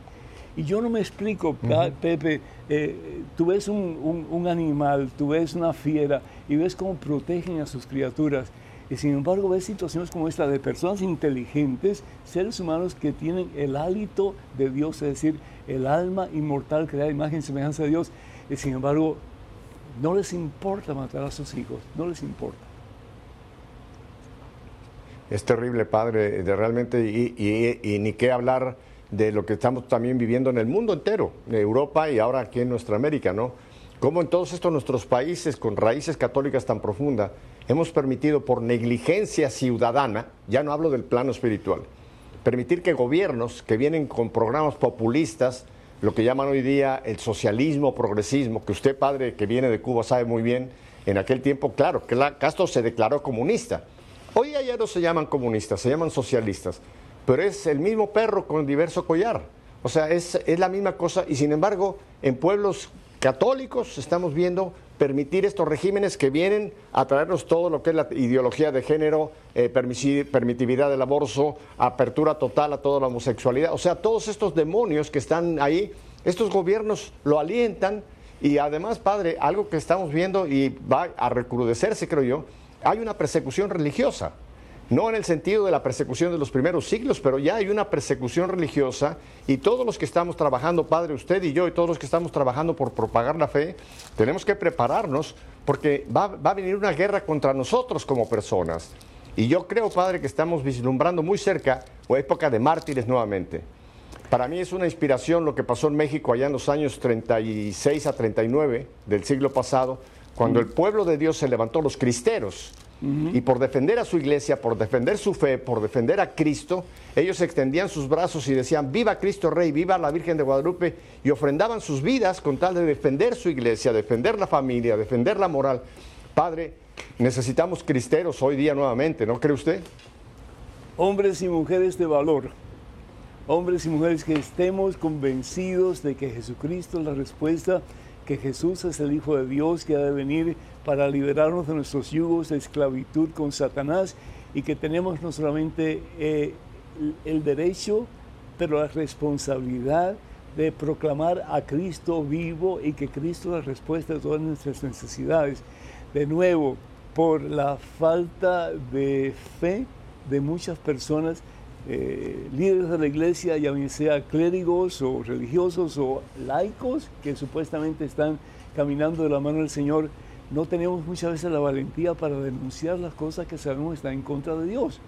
Y yo no me explico, Pepe, eh, tú ves un, un, animal, tú ves una fiera y ves cómo protegen a sus criaturas. Y sin embargo ves situaciones como esta de personas inteligentes, seres humanos que tienen el hálito de Dios, es decir, el alma inmortal creada imagen y semejanza de Dios. Y sin embargo, no les importa matar a sus hijos, no les importa. Es terrible, padre, de realmente, y, ni qué hablar de lo que estamos también viviendo en el mundo entero, en Europa y ahora aquí en nuestra América, ¿no? Cómo en todos estos nuestros países con raíces católicas tan profundas hemos permitido por negligencia ciudadana, ya no hablo del plano espiritual, permitir que gobiernos que vienen con programas populistas, lo que llaman hoy día el socialismo, progresismo, que usted padre que viene de Cuba sabe muy bien, en aquel tiempo, claro, que Castro se declaró comunista. Hoy ya no se llaman comunistas, se llaman socialistas pero es el mismo perro con diverso collar. O sea, es, la misma cosa y sin embargo en pueblos católicos estamos viendo permitir estos regímenes que vienen a traernos todo lo que es la ideología de género, eh, permitividad del aborto, apertura total a toda la homosexualidad. O sea, todos estos demonios que están ahí, estos gobiernos lo alientan y además, padre, algo que estamos viendo y va a recrudecerse, creo yo, hay una persecución religiosa no en el sentido de la persecución de los primeros siglos, pero ya hay una persecución religiosa y todos los que estamos trabajando, Padre, usted y yo, y todos los que estamos trabajando por propagar la fe, tenemos que prepararnos porque va, a venir una guerra contra nosotros como personas. Y yo creo, Padre, que estamos vislumbrando muy cerca o época de mártires nuevamente. Para mí es una inspiración lo que pasó en México allá en los años 36 a 39 del siglo pasado, cuando el pueblo de Dios se levantó, los cristeros, y por defender a su iglesia, por defender su fe, por defender a Cristo, ellos extendían sus brazos y decían, viva Cristo Rey, viva la Virgen de Guadalupe, y ofrendaban sus vidas con tal de defender su iglesia, defender la familia, defender la moral. Padre, necesitamos cristeros hoy día nuevamente, ¿no cree usted? Hombres y mujeres de valor, hombres y mujeres que estemos convencidos de que Jesucristo es la respuesta, que Jesús es el Hijo de Dios que ha de venir para liberarnos de nuestros yugos de esclavitud con Satanás y que tenemos no solamente eh, el derecho, pero la responsabilidad de proclamar a Cristo vivo y que Cristo es la respuesta a todas nuestras necesidades. De nuevo, por la falta de fe de muchas personas, eh, líderes de la iglesia, ya bien sea clérigos o religiosos o laicos, que supuestamente están caminando de la mano del Señor, no tenemos muchas veces la valentía para denunciar las cosas que sabemos están en contra de Dios.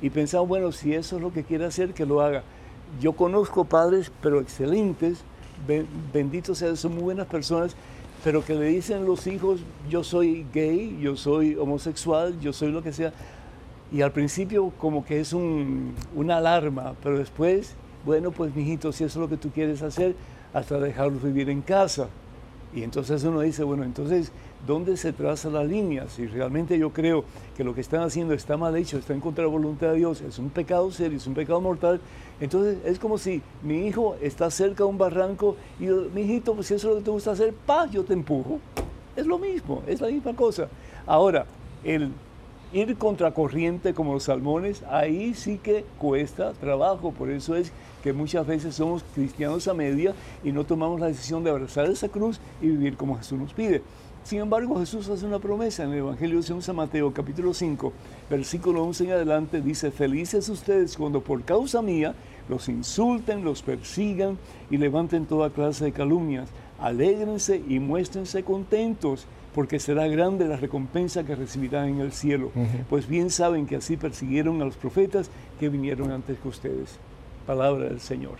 Y pensamos, bueno, si eso es lo que quiere hacer, que lo haga. Yo conozco padres, pero excelentes, benditos sean, son muy buenas personas, pero que le dicen los hijos, yo soy gay, yo soy homosexual, yo soy lo que sea. Y al principio como que es un, una alarma, pero después, bueno, pues mijito, si eso es lo que tú quieres hacer, hasta dejarlos vivir en casa. Y entonces uno dice, bueno, entonces, ¿dónde se traza la línea? Si realmente yo creo que lo que están haciendo está mal hecho, está en contra de la voluntad de Dios, es un pecado serio, es un pecado mortal, entonces es como si mi hijo está cerca de un barranco y yo, mi pues si eso es lo que te gusta hacer, pa, yo te empujo. Es lo mismo, es la misma cosa. Ahora, el ir contracorriente como los salmones, ahí sí que cuesta trabajo, por eso es que muchas veces somos cristianos a media y no tomamos la decisión de abrazar esa cruz y vivir como Jesús nos pide. Sin embargo, Jesús hace una promesa en el Evangelio de San Mateo, capítulo 5, versículo 11 en adelante, dice, felices ustedes cuando por causa mía los insulten, los persigan y levanten toda clase de calumnias. alégrense y muéstrense contentos, porque será grande la recompensa que recibirán en el cielo. Pues bien saben que así persiguieron a los profetas que vinieron antes que ustedes. Palabra del Señor.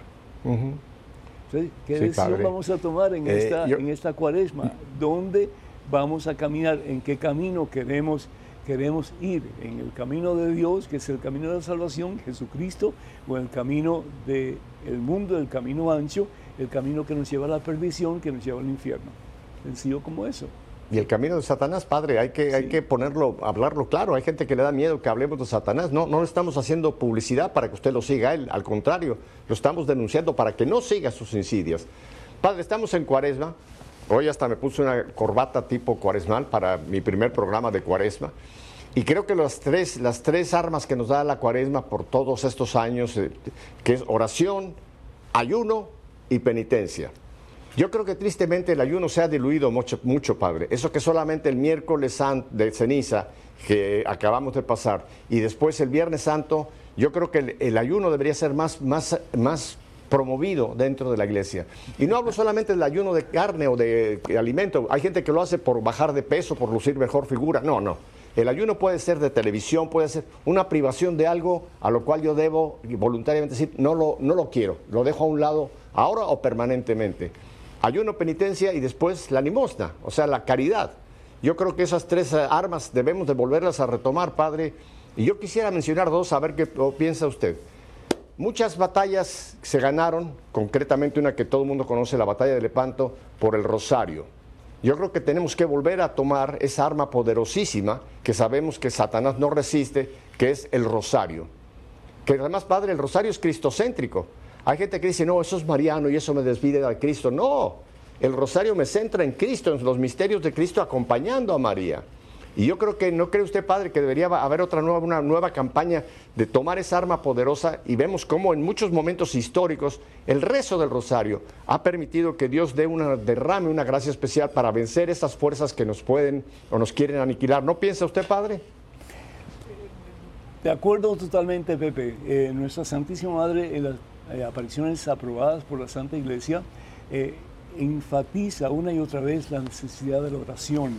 ¿Qué decisión vamos a tomar en, eh, esta, en esta cuaresma? ¿Dónde vamos a caminar? ¿En qué camino queremos, queremos ir? ¿En el camino de Dios, que es el camino de la salvación, Jesucristo, o en el camino del mundo, el camino ancho, el camino que nos lleva a la perdición, que nos lleva al infierno? Sencillo como eso. Y el camino de Satanás, padre, hay que, hay que ponerlo, hablarlo claro. Hay gente que le da miedo que hablemos de Satanás. No, no estamos haciendo publicidad para que usted lo siga a él. Al contrario, lo estamos denunciando para que no siga sus insidias. Padre, estamos en cuaresma. Hoy hasta me puse una corbata tipo cuaresmal para mi primer programa de cuaresma. Y creo que las tres, las tres armas que nos da la cuaresma por todos estos años, eh, que es oración, ayuno y penitencia. Yo creo que tristemente el ayuno se ha diluido mucho, mucho Padre. Eso que solamente el miércoles de ceniza que acabamos de pasar y después el Viernes Santo, yo creo que el, ayuno debería ser más, más, más promovido dentro de la iglesia. Y no hablo solamente del ayuno de carne o de, de alimento. Hay gente que lo hace por bajar de peso, por lucir mejor figura. No, no. El ayuno puede ser de televisión, puede ser una privación de algo a lo cual yo debo voluntariamente decir, no lo, no lo quiero, lo dejo a un lado ahora o permanentemente ayuno, penitencia y después la limosna, o sea, la caridad. Yo creo que esas tres eh, armas debemos de volverlas a retomar, Padre. Y yo quisiera mencionar dos, a ver qué piensa usted. Muchas batallas se ganaron, concretamente una que todo el mundo conoce, la batalla de Lepanto, por el rosario. Yo creo que tenemos que volver a tomar esa arma poderosísima que sabemos que Satanás no resiste, que es el rosario. Que además, Padre, el rosario es cristocéntrico. Hay gente que dice, no, eso es mariano y eso me desvide de Cristo. No, el rosario me centra en Cristo, en los misterios de Cristo acompañando a María. Y yo creo que, ¿no cree usted, padre, que debería haber otra nueva, una nueva campaña de tomar esa arma poderosa? Y vemos cómo en muchos momentos históricos el rezo del rosario ha permitido que Dios dé una derrame, una gracia especial para vencer esas fuerzas que nos pueden o nos quieren aniquilar. ¿No piensa usted, padre? De acuerdo totalmente, Pepe. Eh, nuestra Santísima Madre en las eh, apariciones aprobadas por la Santa Iglesia, eh, enfatiza una y otra vez la necesidad de la oración.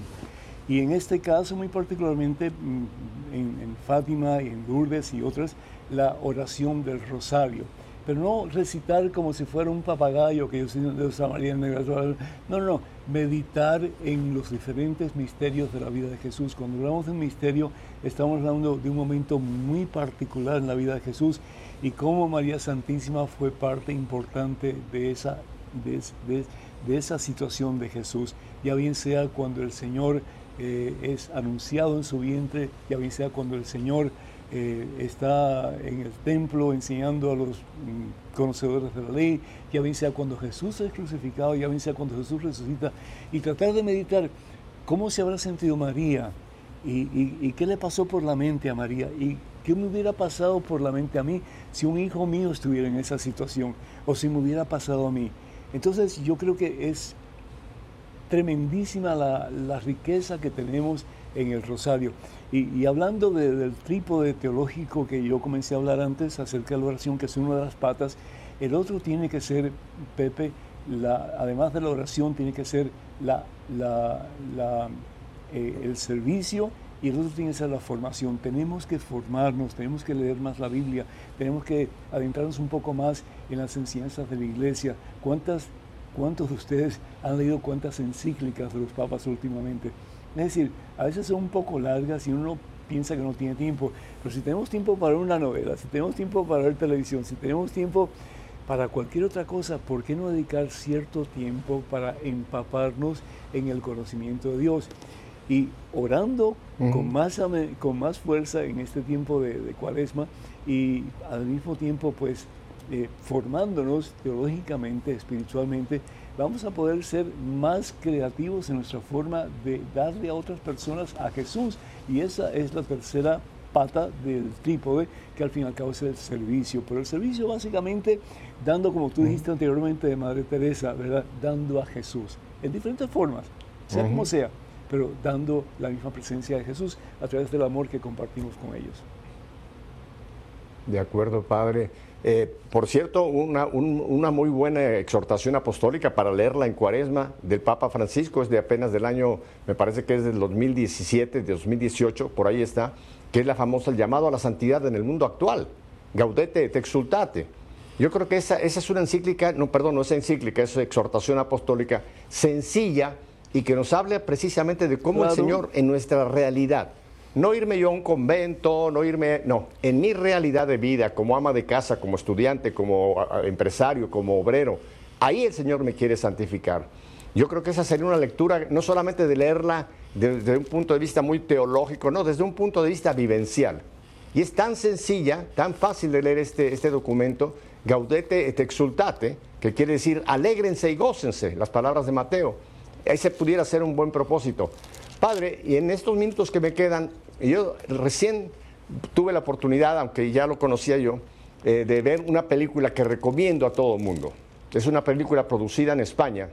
Y en este caso, muy particularmente mm, en, Fátima y en Lourdes y otras, la oración del rosario. Pero no recitar como si fuera un papagayo que yo soy de María No, no, meditar en los diferentes misterios de la vida de Jesús. Cuando hablamos de un misterio, estamos hablando de un momento muy particular en la vida de Jesús y cómo María Santísima fue parte importante de esa, de, esa situación de Jesús, ya bien sea cuando el Señor eh, es anunciado en su vientre, ya bien sea cuando el Señor eh, está en el templo enseñando a los mm, conocedores de la ley, ya bien sea cuando Jesús es crucificado, ya bien sea cuando Jesús resucita, y tratar de meditar cómo se habrá sentido María y, qué le pasó por la mente a María ¿Qué me hubiera pasado por la mente a mí si un hijo mío estuviera en esa situación o si me hubiera pasado a mí? Entonces yo creo que es tremendísima la, riqueza que tenemos en el rosario. Y, hablando del trípode teológico que yo comencé a hablar antes acerca de la oración, que es una de las patas, el otro tiene que ser, Pepe, la, además de la oración, tiene que ser la, eh, el servicio y el otro tiene que ser la formación. Tenemos que formarnos, tenemos que leer más la Biblia, tenemos que adentrarnos un poco más en las enseñanzas de la iglesia. ¿Cuántas, ¿Cuántos de ustedes han leído cuántas encíclicas de los papas últimamente? Es decir, a veces son un poco largas y uno piensa que no tiene tiempo, pero si tenemos tiempo para una novela, si tenemos tiempo para ver televisión, si tenemos tiempo para cualquier otra cosa, ¿por qué no dedicar cierto tiempo para empaparnos en el conocimiento de Dios? Y orando con, más, con más fuerza en este tiempo de, cuaresma y al mismo tiempo pues eh, formándonos teológicamente, espiritualmente, vamos a poder ser más creativos en nuestra forma de darle a otras personas a Jesús. Y esa es la tercera pata del trípode, que al fin y al cabo es el servicio. Pero el servicio básicamente dando, como tú dijiste anteriormente de Madre Teresa, ¿verdad? Dando a Jesús, en diferentes formas, sea como sea pero dando la misma presencia de Jesús a través del amor que compartimos con ellos. De acuerdo, Padre. Eh, por cierto, una, una, muy buena exhortación apostólica para leerla en cuaresma del Papa Francisco, es de apenas del año, me parece que es del 2017, de 2018, por ahí está, que es la famosa el llamado a la santidad en el mundo actual. Gaudete te exultate. Yo creo que esa, esa es una encíclica, no, perdón, no es encíclica, es exhortación apostólica sencilla y que nos habla precisamente de cómo el Señor en nuestra realidad no irme yo a un convento, no irme, no, en mi realidad de vida, como ama de casa, como estudiante, como empresario, como obrero, ahí el Señor me quiere santificar. Yo creo que esa sería una lectura, no solamente de leerla desde un punto de vista muy teológico, no, desde un punto de vista vivencial. Y es tan sencilla, tan fácil de leer este, este documento, Gaudete et exultate, que quiere decir alégrense y gócense, las palabras de Mateo. Ese pudiera ser un buen propósito. Padre, y en estos minutos que me quedan, yo recién tuve la oportunidad, aunque ya lo conocía yo, eh, de ver una película que recomiendo a todo el mundo. Es una película producida en España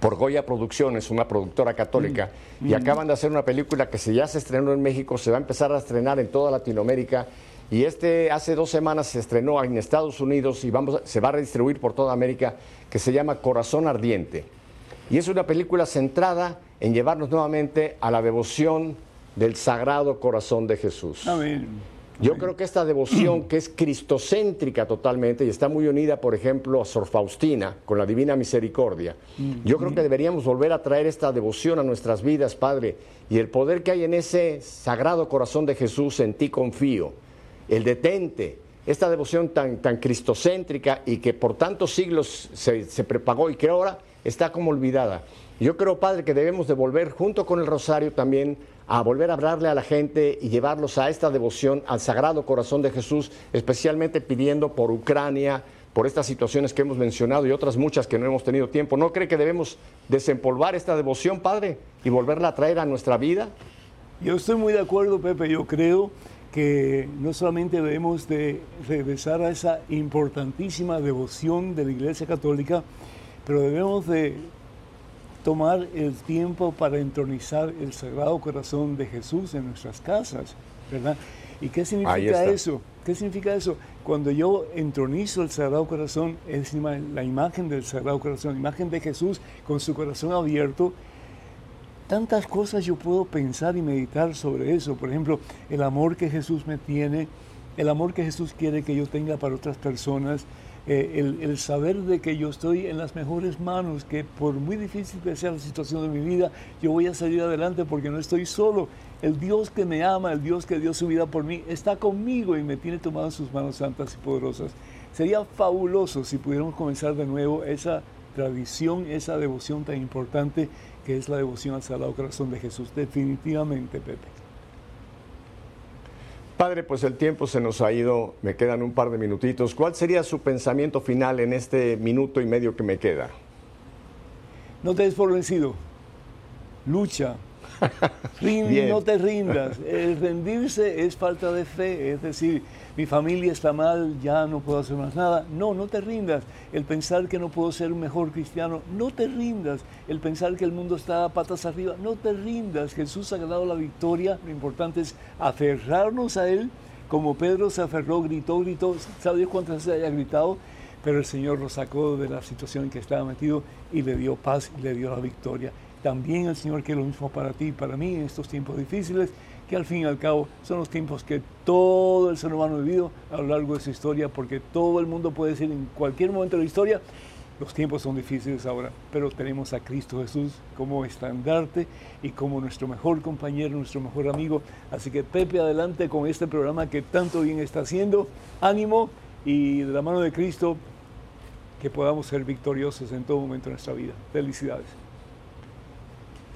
por Goya Producciones, una productora católica, mm. y mm. acaban de hacer una película que se ya se estrenó en México, se va a empezar a estrenar en toda Latinoamérica, y este hace dos semanas se estrenó en Estados Unidos y vamos, se va a redistribuir por toda América, que se llama Corazón Ardiente. Y es una película centrada en llevarnos nuevamente a la devoción del Sagrado Corazón de Jesús. Yo creo que esta devoción que es cristocéntrica totalmente y está muy unida, por ejemplo, a Sor Faustina con la Divina Misericordia. Yo creo que deberíamos volver a traer esta devoción a nuestras vidas, Padre, y el poder que hay en ese Sagrado Corazón de Jesús, en ti confío, el detente, esta devoción tan, tan cristocéntrica y que por tantos siglos se, se prepagó y que ahora está como olvidada. Yo creo, Padre, que debemos de volver junto con el rosario también a volver a hablarle a la gente y llevarlos a esta devoción al Sagrado Corazón de Jesús, especialmente pidiendo por Ucrania, por estas situaciones que hemos mencionado y otras muchas que no hemos tenido tiempo. ¿No cree que debemos desempolvar esta devoción, Padre, y volverla a traer a nuestra vida? Yo estoy muy de acuerdo, Pepe. Yo creo que no solamente debemos de regresar a esa importantísima devoción de la Iglesia Católica, pero debemos de tomar el tiempo para entronizar el Sagrado Corazón de Jesús en nuestras casas, ¿verdad? ¿Y qué significa eso? ¿Qué significa eso? Cuando yo entronizo el Sagrado Corazón, es la imagen del Sagrado Corazón, la imagen de Jesús con su corazón abierto, tantas cosas yo puedo pensar y meditar sobre eso. Por ejemplo, el amor que Jesús me tiene, el amor que Jesús quiere que yo tenga para otras personas, eh, el, saber de que yo estoy en las mejores manos, que por muy difícil que sea la situación de mi vida, yo voy a salir adelante porque no estoy solo. El Dios que me ama, el Dios que dio su vida por mí, está conmigo y me tiene tomado en sus manos santas y poderosas. Sería fabuloso si pudiéramos comenzar de nuevo esa tradición, esa devoción tan importante que es la devoción al Sagrado Corazón de Jesús. Definitivamente, Pepe. Padre, pues el tiempo se nos ha ido, me quedan un par de minutitos. ¿Cuál sería su pensamiento final en este minuto y medio que me queda? No te des por vencido, lucha, no te rindas. El rendirse es falta de fe, es decir, mi familia está mal, ya no puedo hacer más nada. No, no te rindas. El pensar que no puedo ser un mejor cristiano, no te rindas. El pensar que el mundo está a patas arriba, no te rindas. Jesús ha ganado la victoria. Lo importante es aferrarnos a Él, como Pedro se aferró, gritó, gritó. ¿Sabe Dios cuántas veces haya gritado? Pero el Señor lo sacó de la situación en que estaba metido y le dio paz y le dio la victoria. También el Señor quiere lo mismo para ti y para mí en estos tiempos difíciles que al fin y al cabo son los tiempos que todo el ser humano ha vivido a lo largo de su historia, porque todo el mundo puede decir en cualquier momento de la historia, los tiempos son difíciles ahora, pero tenemos a Cristo Jesús como estandarte y como nuestro mejor compañero, nuestro mejor amigo. Así que Pepe, adelante con este programa que tanto bien está haciendo. Ánimo y de la mano de Cristo que podamos ser victoriosos en todo momento de nuestra vida. Felicidades.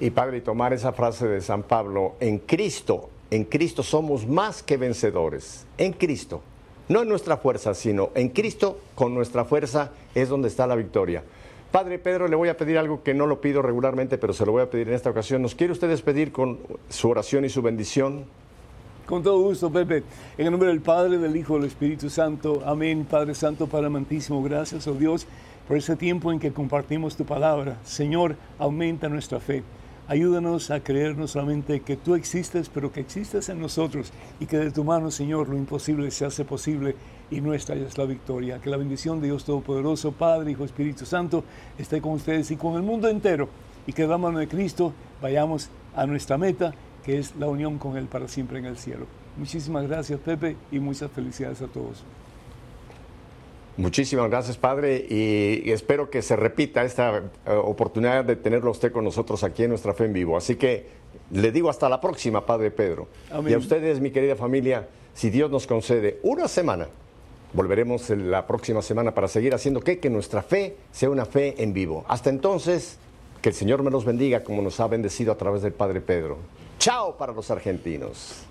Y Padre, tomar esa frase de San Pablo, en Cristo, en Cristo somos más que vencedores, en Cristo. No en nuestra fuerza, sino en Cristo con nuestra fuerza es donde está la victoria. Padre Pedro, le voy a pedir algo que no lo pido regularmente, pero se lo voy a pedir en esta ocasión. ¿Nos quiere usted despedir con su oración y su bendición? Con todo gusto, Pepe. En el nombre del Padre, del Hijo, del Espíritu Santo. Amén. Padre Santo, Padre amantísimo, gracias, oh Dios, por ese tiempo en que compartimos tu palabra. Señor, aumenta nuestra fe. Ayúdanos a creer no solamente que tú existes, pero que existes en nosotros y que de tu mano, Señor, lo imposible se hace posible y nuestra es la victoria. Que la bendición de Dios Todopoderoso, Padre, Hijo, Espíritu Santo, esté con ustedes y con el mundo entero y que de la mano de Cristo vayamos a nuestra meta, que es la unión con Él para siempre en el cielo. Muchísimas gracias, Pepe, y muchas felicidades a todos. Muchísimas gracias, Padre, y espero que se repita esta eh, oportunidad de tenerlo usted con nosotros aquí en Nuestra Fe en Vivo. Así que le digo hasta la próxima, Padre Pedro. Y a ustedes, mi querida familia, si Dios nos concede una semana, volveremos la próxima semana para seguir haciendo que, que nuestra fe sea una fe en vivo. Hasta entonces, que el Señor me los bendiga como nos ha bendecido a través del Padre Pedro. Chao para los argentinos.